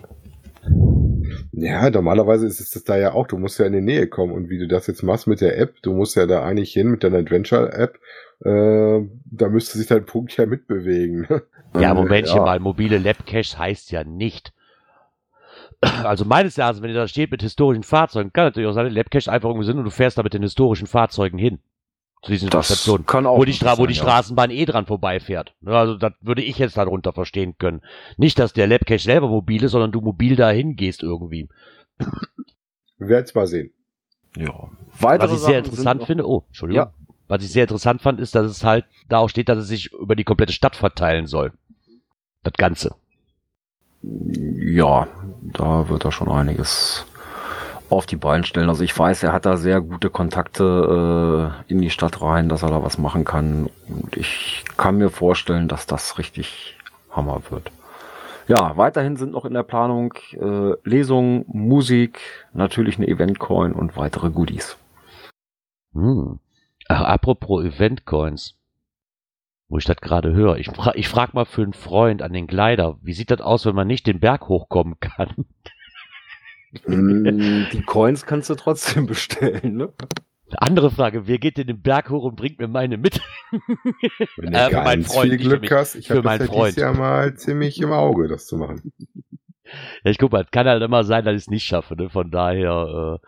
Ja, normalerweise ist es das da ja auch. Du musst ja in die Nähe kommen und wie du das jetzt machst mit der App, du musst ja da eigentlich hin mit deiner Adventure-App. Äh, da müsste sich dein Punkt ja mitbewegen. ja, Äh, Momentchen ja. mal, mobile Lab-Caches heißt ja nicht. Also meines Erachtens, wenn ihr da steht mit historischen Fahrzeugen, kann natürlich auch sein, Lab-Cache einfach irgendwie sind und du fährst da mit den historischen Fahrzeugen hin. Zu diesen Das Stationen. kann auch wo die, Stra wo die sein, ja. Straßenbahn eh dran vorbeifährt. Ja, Also das würde ich jetzt darunter verstehen können. Nicht, dass der Labcache selber mobil ist, sondern du mobil dahin gehst irgendwie. Wir werden es mal sehen. Ja. Weitere Was ich sehr Sachen interessant finde, oh, Entschuldigung. Ja. Was ich sehr interessant fand, ist, dass es halt da auch steht, dass es sich über die komplette Stadt verteilen soll. Das Ganze. Ja, da wird er schon einiges auf die Beine stellen. Also ich weiß, er hat da sehr gute Kontakte äh, in die Stadt rein, dass er da was machen kann. Und ich kann mir vorstellen, dass das richtig Hammer wird. Ja, weiterhin sind noch in der Planung äh, Lesungen, Musik, natürlich eine Eventcoin und weitere Goodies. Hm. Ach, apropos Eventcoins. Wo ich das gerade höre. Ich, fra ich frag mal für einen Freund an den Gleiter, wie sieht das aus, wenn man nicht den Berg hochkommen kann? Mm, die Coins kannst du trotzdem bestellen, ne? Andere Frage, wer geht denn den Berg hoch und bringt mir meine mit? Wenn Äh, du für meinen ganz Freund, viel Glück hast, ich habe das ja Freund. dieses Jahr mal ziemlich im Auge, das zu machen. Ja, ich guck mal, es kann halt immer sein, dass ich es nicht schaffe, ne? Von daher, äh,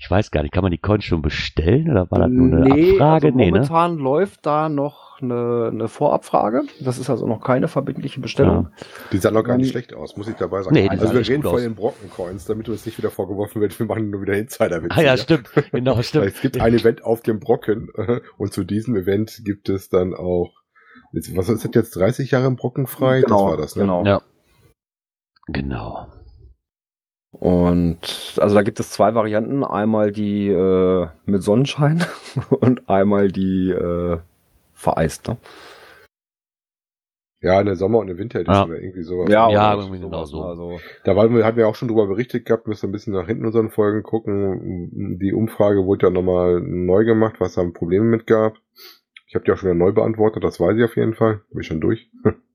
Ich weiß gar nicht, kann man die Coins schon bestellen oder war das nur eine Nee, Abfrage? also nee, ne? momentan läuft da noch eine, eine Vorabfrage. Das ist also noch keine verbindliche Bestellung. Die sah noch gar nicht Ähm, schlecht aus, muss ich dabei sagen. Nee, die also wir reden von aus. den Brockencoins, damit uns nicht wieder vorgeworfen wird, wir machen nur wieder Insider-Witze. Ah ja, stimmt. Genau, stimmt. Es gibt ein Event auf dem Brocken und zu diesem Event gibt es dann auch, jetzt- was ist das jetzt, 30 Jahre im Brocken frei? das war das, ne? Genau. Ja. Genau. Und also da gibt es zwei Varianten. Einmal die äh, mit Sonnenschein und einmal die äh, vereist. Ne? Ja, eine Sommer- und eine Winteredition Ja. oder irgendwie sowas. Ja, oder irgendwie genau so. Also, Da waren wir, hatten wir auch schon drüber berichtet gehabt, müssen wir ein bisschen nach hinten in unseren Folgen gucken. Die Umfrage wurde ja nochmal neu gemacht, was da Probleme mit gab. Ich habe die auch schon wieder neu beantwortet, das weiß ich auf jeden Fall. Bin ich schon durch.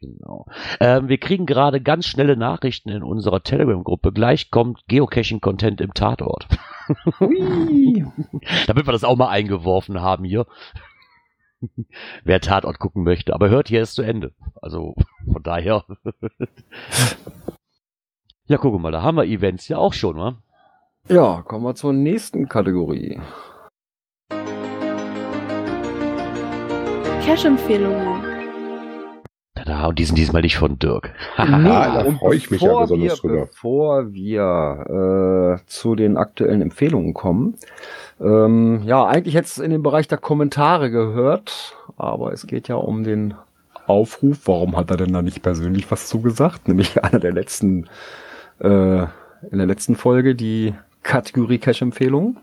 Genau. Ähm, wir kriegen gerade ganz schnelle Nachrichten in unserer Telegram-Gruppe. Gleich kommt Geocaching-Content im Tatort. hui. Damit wir das auch mal eingeworfen haben hier. Wer Tatort gucken möchte. Aber hört hier erst zu Ende. Also von daher. ja, guck mal, da haben wir Events ja auch schon, wa? Ja, kommen wir zur nächsten Kategorie. Cash-Empfehlungen. Tada, und die sind diesmal nicht von Dirk. da und freue ich mich ja besonders wir, drüber. Bevor wir äh, zu den aktuellen Empfehlungen kommen, ähm, ja, eigentlich hätte es in den Bereich der Kommentare gehört, aber es geht ja um den Aufruf. Warum hat er denn da nicht persönlich was zugesagt? Nämlich einer der letzten, äh, in der letzten Folge die Kategorie Cash-Empfehlungen.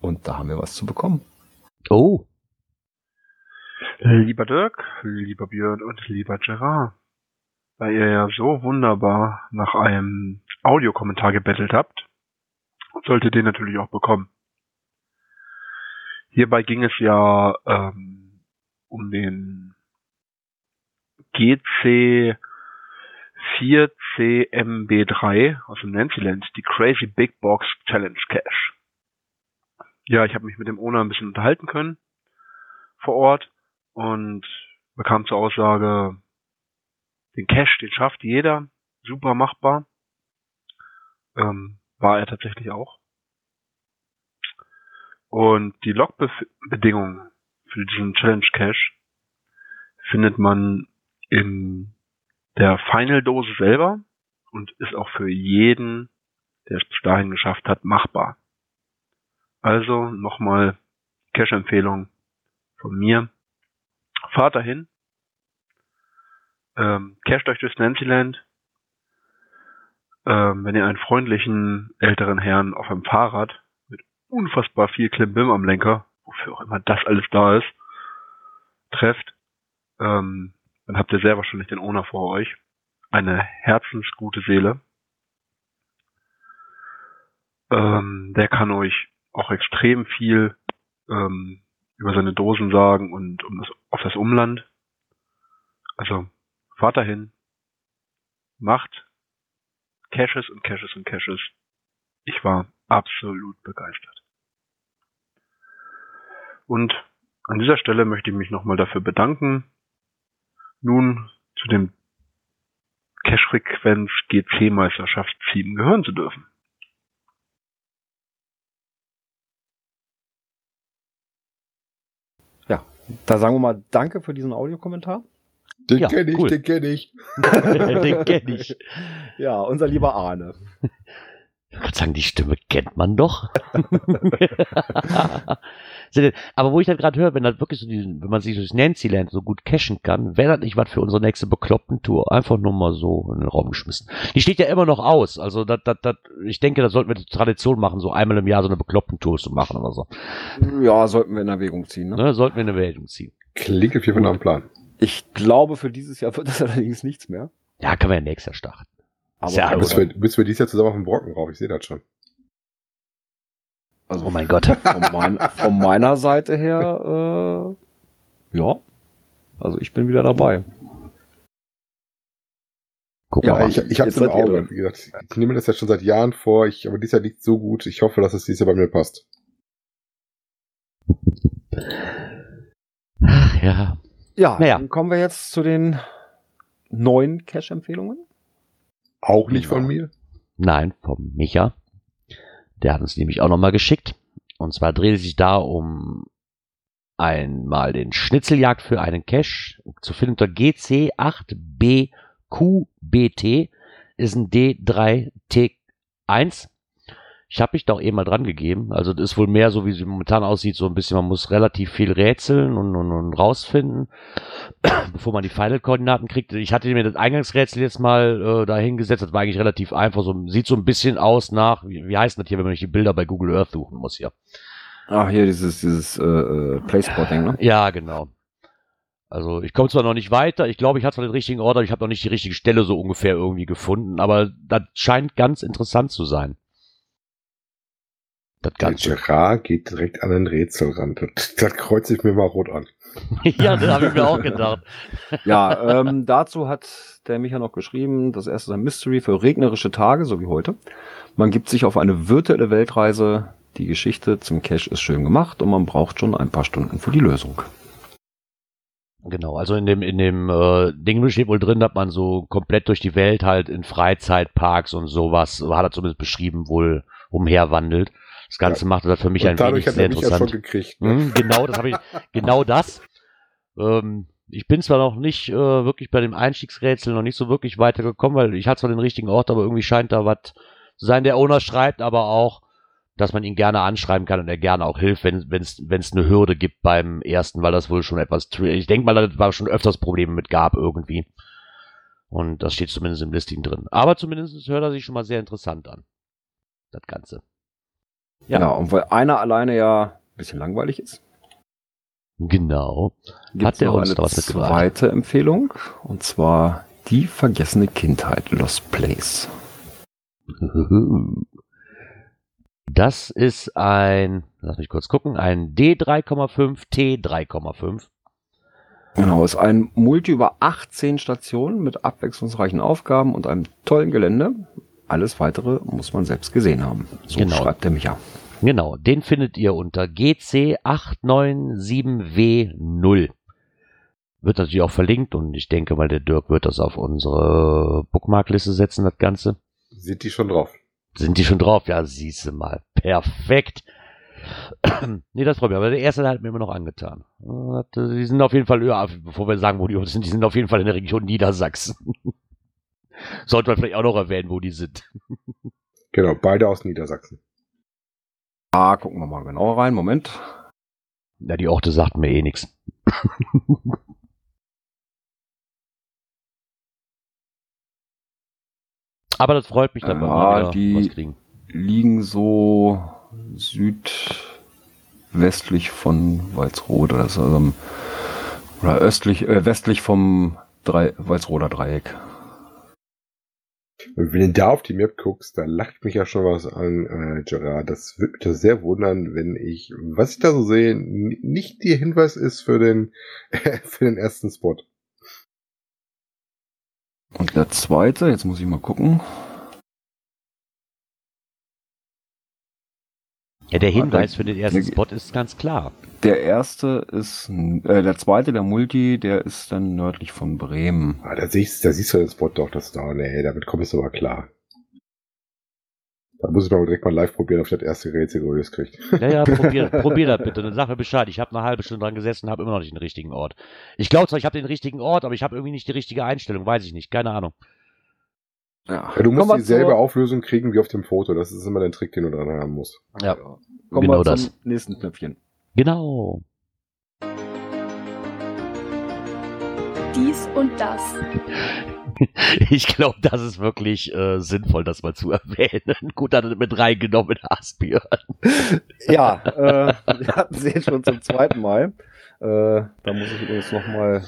Und da haben wir was zu bekommen. Oh, Lieber Dirk, lieber Björn und lieber Gerard, da ihr ja so wunderbar nach einem Audiokommentar gebettelt habt, solltet ihr natürlich auch bekommen. Hierbei ging es ja ähm, um den GC 4CMB3 aus dem Nancyland, die Crazy Big Box Challenge Cache. Ja, ich habe mich mit dem Owner ein bisschen unterhalten können vor Ort und bekam zur Aussage, den Cache, den schafft jeder, super machbar. Ähm, war er tatsächlich auch. Und die Logbedingungen für diesen Challenge Cache findet man in der Final-Dose selber und ist auch für jeden, der es bis dahin geschafft hat, machbar. Also nochmal Cache-Empfehlung von mir. Fahrt dahin, ähm, casht euch durchs Nancyland. Ähm, wenn ihr einen freundlichen älteren Herrn auf einem Fahrrad mit unfassbar viel Klimbim am Lenker, wofür auch immer das alles da ist, trefft, ähm, dann habt ihr sehr wahrscheinlich den Owner vor euch. Eine herzensgute Seele. Ähm, der kann euch auch extrem viel ähm, über seine Dosen sagen und um das, auf das Umland. Also fahrt dahin, macht Caches und Caches und Caches. Ich war absolut begeistert. Und an dieser Stelle möchte ich mich nochmal dafür bedanken, nun zu dem Cache-Frequenz GC-Meisterschaftsteam gehören zu dürfen. Da sagen wir mal Danke für diesen Audiokommentar. Den Ja, kenne ich, cool. den kenne ich. den kenne ich. Ja, unser lieber Arne. Ich würde sagen, die Stimme kennt man doch. Aber wo ich das gerade höre, wenn das wirklich so diesen, wenn man sich durch Nancyland so gut cashen kann, wäre das nicht was für unsere nächste bekloppten Tour. Einfach nur mal so in den Raum geschmissen. Die steht ja immer noch aus. Also das, das, das, ich denke, da sollten wir die Tradition machen, so einmal im Jahr so eine bekloppten Tour zu machen oder so. Ja, sollten wir in Erwägung ziehen. Ne? Ne, sollten wir eine Meldung ziehen. Klingt auf jeden Fall nach einem Plan. Ich glaube, für dieses Jahr wird das allerdings nichts mehr. Ja, können wir ja nächstes Jahr starten. Aber Ja, Bis wir, bis wir dieses Jahr zusammen auf dem Brocken rauf, ich sehe das schon. Also Oh mein Gott. Von, mein, von meiner Seite her, äh, ja. Also ich bin wieder dabei. Guck Ja, mal. ich ich habe es im Auge. Wie gesagt, ich nehme das jetzt schon seit Jahren vor, ich, aber dieses Jahr liegt so gut. Ich hoffe, dass es dieses Jahr bei mir passt. Ach, ja. Ja, Naja. dann kommen wir jetzt zu den neuen Cash-Empfehlungen. Auch nicht Genau. von mir. Nein, vom Micha. Der hat uns nämlich auch nochmal geschickt. Und zwar dreht es sich da um einmal den Schnitzeljagd für einen Cache zu finden unter GC8BQBT ist ein D3T1 ich habe mich doch eben mal dran gegeben. Also das ist wohl mehr so, wie sie momentan aussieht, so ein bisschen, man muss relativ viel rätseln und, und, und rausfinden, bevor man die Final-Koordinaten kriegt. Ich hatte mir das Eingangsrätsel jetzt mal äh, da hingesetzt, das war eigentlich relativ einfach, so sieht so ein bisschen aus nach, wie, wie heißt das hier, wenn man die Bilder bei Google Earth suchen muss hier. Ach, hier dieses, dieses äh, äh Playspotting, ne? Ja, genau. Also ich komme zwar noch nicht weiter, ich glaube, ich hatte zwar den richtigen Ort, aber ich habe noch nicht die richtige Stelle so ungefähr irgendwie gefunden, aber das scheint ganz interessant zu sein. Das Ganze. Der Gerard geht direkt an den Rätselrand. Das, das kreuze ich mir mal rot an. ja, das habe ich mir auch gedacht. ja, ähm, dazu hat der Micha noch geschrieben, das erste ist ein Mystery für regnerische Tage, so wie heute. Man gibt sich auf eine virtuelle Weltreise. Die Geschichte zum Cache ist schön gemacht und man braucht schon ein paar Stunden für die Lösung. Genau, also in dem, in dem äh, Ding steht wohl drin, dass man so komplett durch die Welt halt in Freizeitparks und sowas, hat er zumindest beschrieben, wohl umherwandelt. Das Ganze ja. macht das für mich und ein wenig sehr interessant. Schon gekriegt, ne? mhm, genau, das habe ich, genau das. Ähm, ich bin zwar noch nicht äh, wirklich bei dem Einstiegsrätsel noch nicht so wirklich weitergekommen, weil ich hatte zwar den richtigen Ort, aber irgendwie scheint da was zu sein. Der Owner schreibt aber auch, dass man ihn gerne anschreiben kann und er gerne auch hilft, wenn es eine Hürde gibt beim ersten, weil das wohl schon etwas, ich denke mal, da war schon öfters Probleme mit gab irgendwie. Und das steht zumindest im Listing drin. Aber zumindest hört er sich schon mal sehr interessant an. Das Ganze. Ja. Genau, und weil einer alleine ja ein bisschen langweilig ist. Genau. Hat er uns eine zweite Empfehlung und zwar die vergessene Kindheit Lost Place. Das ist ein, lass mich kurz gucken, ein D3,5 T3,5. Genau, ist ein Multi über 18 Stationen mit abwechslungsreichen Aufgaben und einem tollen Gelände. Alles weitere muss man selbst gesehen haben. So genau. schreibt der Micha. Genau, den findet ihr unter GC897W0. Wird natürlich auch verlinkt und ich denke mal, der Dirk wird das auf unsere Bookmarkliste setzen, das Ganze. Sind die schon drauf? Sind die schon drauf? Ja, siehste mal. Perfekt. nee, das freut mich. Aber der erste hat mir immer noch angetan. Die sind auf jeden Fall, ja, bevor wir sagen, wo die sind, die sind auf jeden Fall in der Region Niedersachsen. Sollte man vielleicht auch noch erwähnen, wo die sind. genau, beide aus Niedersachsen. Ah, gucken wir mal genauer rein. Moment. Ja, die Orte sagten mir eh nichts. Aber das freut mich, dass ja, wir mal die was kriegen. liegen so südwestlich von Walsrode, also, oder östlich, äh, westlich vom Drei Walsroder Dreieck. Und wenn du da auf die Map guckst, da lacht mich ja schon was an, äh, Gerard. Das würde mich doch sehr wundern, wenn ich, was ich da so sehe, nicht der Hinweis ist für den, für den ersten Spot. Und der zweite, jetzt muss ich mal gucken. Ja, der Hinweis für den ersten Spot ist ganz klar. Der erste ist, äh, der zweite, der Multi, der ist dann nördlich von Bremen. Ah, da siehst, da siehst du den Spot doch, das da, nee, damit kommst du aber klar. Da muss ich mal direkt mal live probieren, ob ich das erste Rätsel gelöst kriegt. Ja, ja, probier, probier das bitte. Dann sag mir Bescheid. Ich habe eine halbe Stunde dran gesessen und habe immer noch nicht den richtigen Ort. Ich glaube zwar, ich habe den richtigen Ort, aber ich habe irgendwie nicht die richtige Einstellung. Weiß ich nicht. Keine Ahnung. Ja. ja du musst dieselbe Auflösung kriegen wie auf dem Foto. Das ist immer der Trick, den du dran haben musst. Ja. Kommen genau wir zum das. nächsten Knöpfchen. Genau. Dies und das. Ich glaube, das ist wirklich äh, sinnvoll, das mal zu erwähnen. Gut, dass du mit reingenommen hast, Björn. Ja, äh, wir hatten sie jetzt schon zum zweiten Mal. Äh, da muss ich übrigens nochmal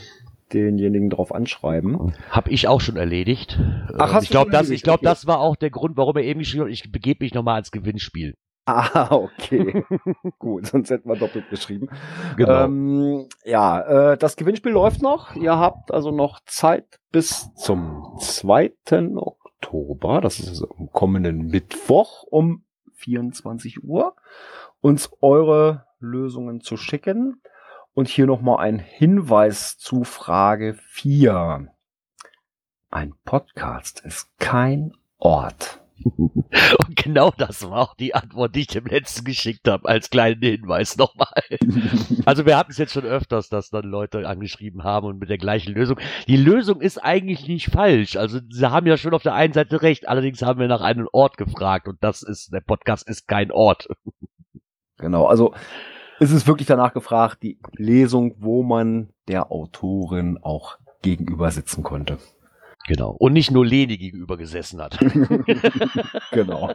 denjenigen drauf anschreiben. Hab ich auch schon erledigt. Ach, hast ich glaube, das, ich glaube, das war auch der Grund, warum er eben geschrieben hat, ich begebe mich nochmal ans Gewinnspiel. Ah, okay. Gut, sonst hätten wir doppelt geschrieben. Genau. Ähm, ja, äh, das Gewinnspiel läuft noch. Ihr habt also noch Zeit bis zum 2. Oktober, das ist also am kommenden Mittwoch um 24 Uhr, uns eure Lösungen zu schicken. Und hier nochmal ein Hinweis zu Frage 4. Ein Podcast ist kein Ort. Und genau das war auch die Antwort, die ich dem letzten geschickt habe, als kleinen Hinweis nochmal. Also wir hatten es jetzt schon öfters, dass dann Leute angeschrieben haben und mit der gleichen Lösung. Die Lösung ist eigentlich nicht falsch. Also sie haben ja schon auf der einen Seite recht, allerdings haben wir nach einem Ort gefragt und das ist, der Podcast ist kein Ort. Genau, also es ist wirklich danach gefragt, die Lesung, wo man der Autorin auch gegenüber sitzen konnte. Genau. Und nicht nur Leni gegenüber gesessen hat. genau.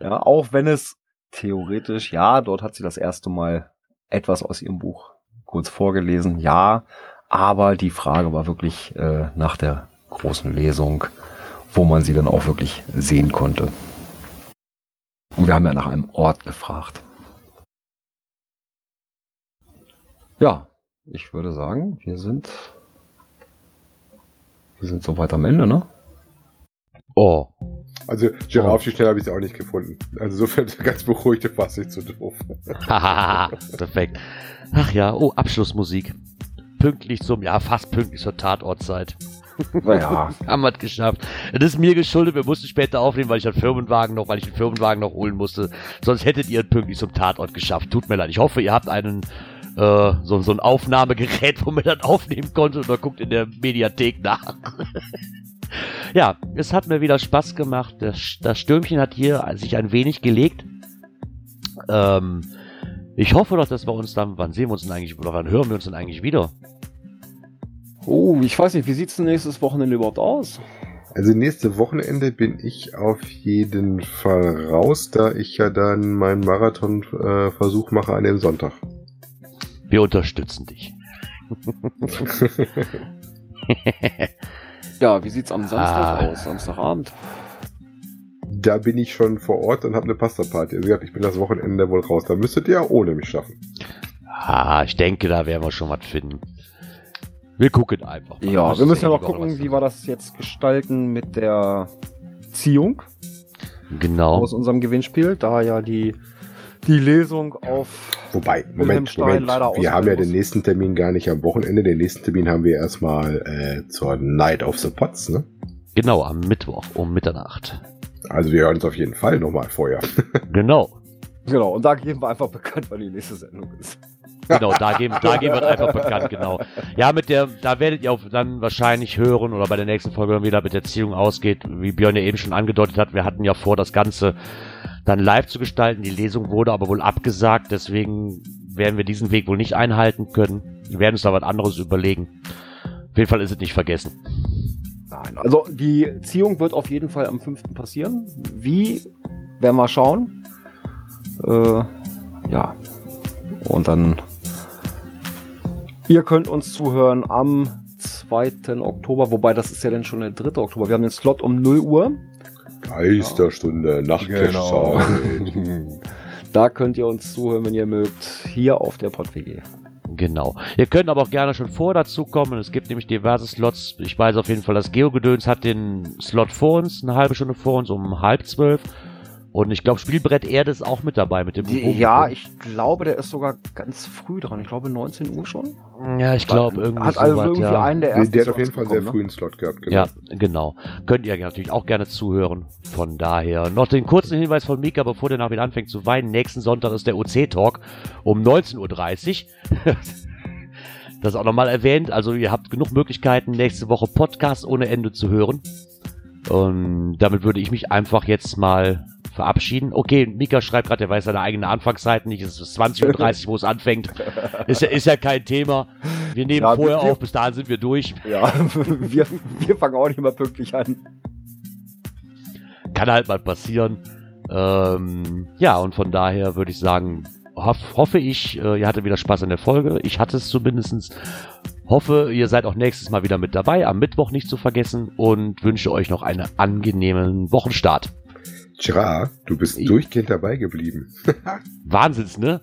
Ja, auch wenn es theoretisch, ja, dort hat sie das erste Mal etwas aus ihrem Buch kurz vorgelesen, ja, aber die Frage war wirklich äh, nach der großen Lesung, wo man sie dann auch wirklich sehen konnte. Und wir haben ja nach einem Ort gefragt. Ja, ich würde sagen, wir sind wir sind soweit am Ende, ne? Oh. Also, Gerard auf die Stelle habe ich es auch nicht gefunden. Also, insofern ganz beruhigt, fast nicht so doof. Hahaha, perfekt. Ach ja, oh, Abschlussmusik. Pünktlich zum, ja, fast pünktlich zur Tatortzeit. Naja. Haben wir es geschafft. Das ist mir geschuldet, wir mussten später aufnehmen, weil ich einen Firmenwagen noch, weil ich den Firmenwagen noch holen musste. Sonst hättet ihr pünktlich zum Tatort geschafft. Tut mir leid. Ich hoffe, ihr habt einen äh, so, so ein Aufnahmegerät, wo man dann aufnehmen konnte oder guckt in der Mediathek nach. ja, es hat mir wieder Spaß gemacht. Das, das Stürmchen hat hier sich ein wenig gelegt. Ähm, ich hoffe doch, dass wir uns dann, wann sehen wir uns denn eigentlich, oder wann hören wir uns denn eigentlich wieder? Oh, ich weiß nicht, wie sieht's denn nächstes Wochenende überhaupt aus? Also nächste Wochenende bin ich auf jeden Fall raus, da ich ja dann meinen Marathon-Versuch äh, mache an dem Sonntag. Wir unterstützen dich. ja, wie sieht's am Samstag ah. aus? Samstagabend? Da bin ich schon vor Ort und habe eine Pasta-Party. Also ich bin das Wochenende wohl raus. Da müsstet ihr ohne mich schaffen. Ah, ich denke, da werden wir schon was finden. Wir gucken einfach. Mal. Ja, wir müssen ja noch gucken, wie wir das jetzt gestalten mit der Ziehung. Genau. Aus unserem Gewinnspiel, da ja die die Lesung auf. Wobei, Moment, Moment. wir haben ja den nächsten Termin gar nicht am Wochenende. Den nächsten Termin haben wir erstmal äh, zur Night of the Pots, ne? Genau, am Mittwoch um Mitternacht. Also wir hören uns auf jeden Fall nochmal vorher. genau. Genau, und da geben wir einfach bekannt, wann die nächste Sendung ist. Genau, da geben, da geben wir einfach bekannt, genau. Ja, mit der, da werdet ihr auch dann wahrscheinlich hören oder bei der nächsten Folge, wenn wieder mit der Ziehung ausgeht, wie Björn ja eben schon angedeutet hat, wir hatten ja vor, das Ganze dann live zu gestalten. Die Lesung wurde aber wohl abgesagt, deswegen werden wir diesen Weg wohl nicht einhalten können. Wir werden uns da was anderes überlegen. Auf jeden Fall ist es nicht vergessen. Nein, also die Ziehung wird auf jeden Fall am 5. passieren. Wie, werden wir schauen. Äh, ja. Und dann, ihr könnt uns zuhören am 2. Oktober, wobei das ist ja dann schon der 3. Oktober. Wir haben den Slot um 0 Uhr. Geisterstunde, Nachtcash genau. Da könnt ihr uns zuhören, wenn ihr mögt, hier auf der PodWG. Genau. Ihr könnt aber auch gerne schon vor dazu kommen. Es gibt nämlich diverse Slots. Ich weiß auf jeden Fall, dass Geogedöns hat den Slot vor uns, eine halbe Stunde vor uns, um halb zwölf. Und ich glaube, Spielbrett Erde ist auch mit dabei mit dem Die, Ja, ich glaube, der ist sogar ganz früh dran. Ich glaube 19 Uhr schon. Ja, ich glaube irgendwie. Hat also irgendwie ja. einen der ersten. Der hat auf jeden Fall einen sehr ne? frühen Slot gehabt, genau. Ja, genau. Könnt ihr natürlich auch gerne zuhören. Von daher noch den kurzen Hinweis von Mika, bevor der nach wieder anfängt zu weinen. Nächsten Sonntag ist der OC-Talk um 19.30 Uhr. das auch nochmal erwähnt. Also ihr habt genug Möglichkeiten, nächste Woche Podcast ohne Ende zu hören. Und damit würde ich mich einfach jetzt mal verabschieden. Okay, Mika schreibt gerade, er weiß seine eigene Anfangszeit nicht. Es ist 20.30 Uhr, wo es anfängt. Ist ja, ist ja kein Thema. Wir nehmen ja, vorher wir, auf, bis dahin sind wir durch. Ja, wir, wir fangen auch nicht mal pünktlich an. Kann halt mal passieren. Ähm, ja, und von daher würde ich sagen, hoff, hoffe ich, äh, ihr hattet wieder Spaß an der Folge. Ich hatte es zumindestens. Hoffe, ihr seid auch nächstes Mal wieder mit dabei, am Mittwoch nicht zu vergessen und wünsche euch noch einen angenehmen Wochenstart. Tja, du bist ich durchgehend dabei geblieben. Wahnsinns, ne?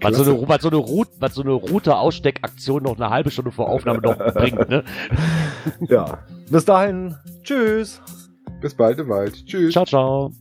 Was so, eine, was, so eine Route, was so eine Route-Aussteckaktion noch eine halbe Stunde vor Aufnahme noch bringt, ne? Ja. Bis dahin. Tschüss. Bis bald im Wald. Tschüss. Ciao, ciao.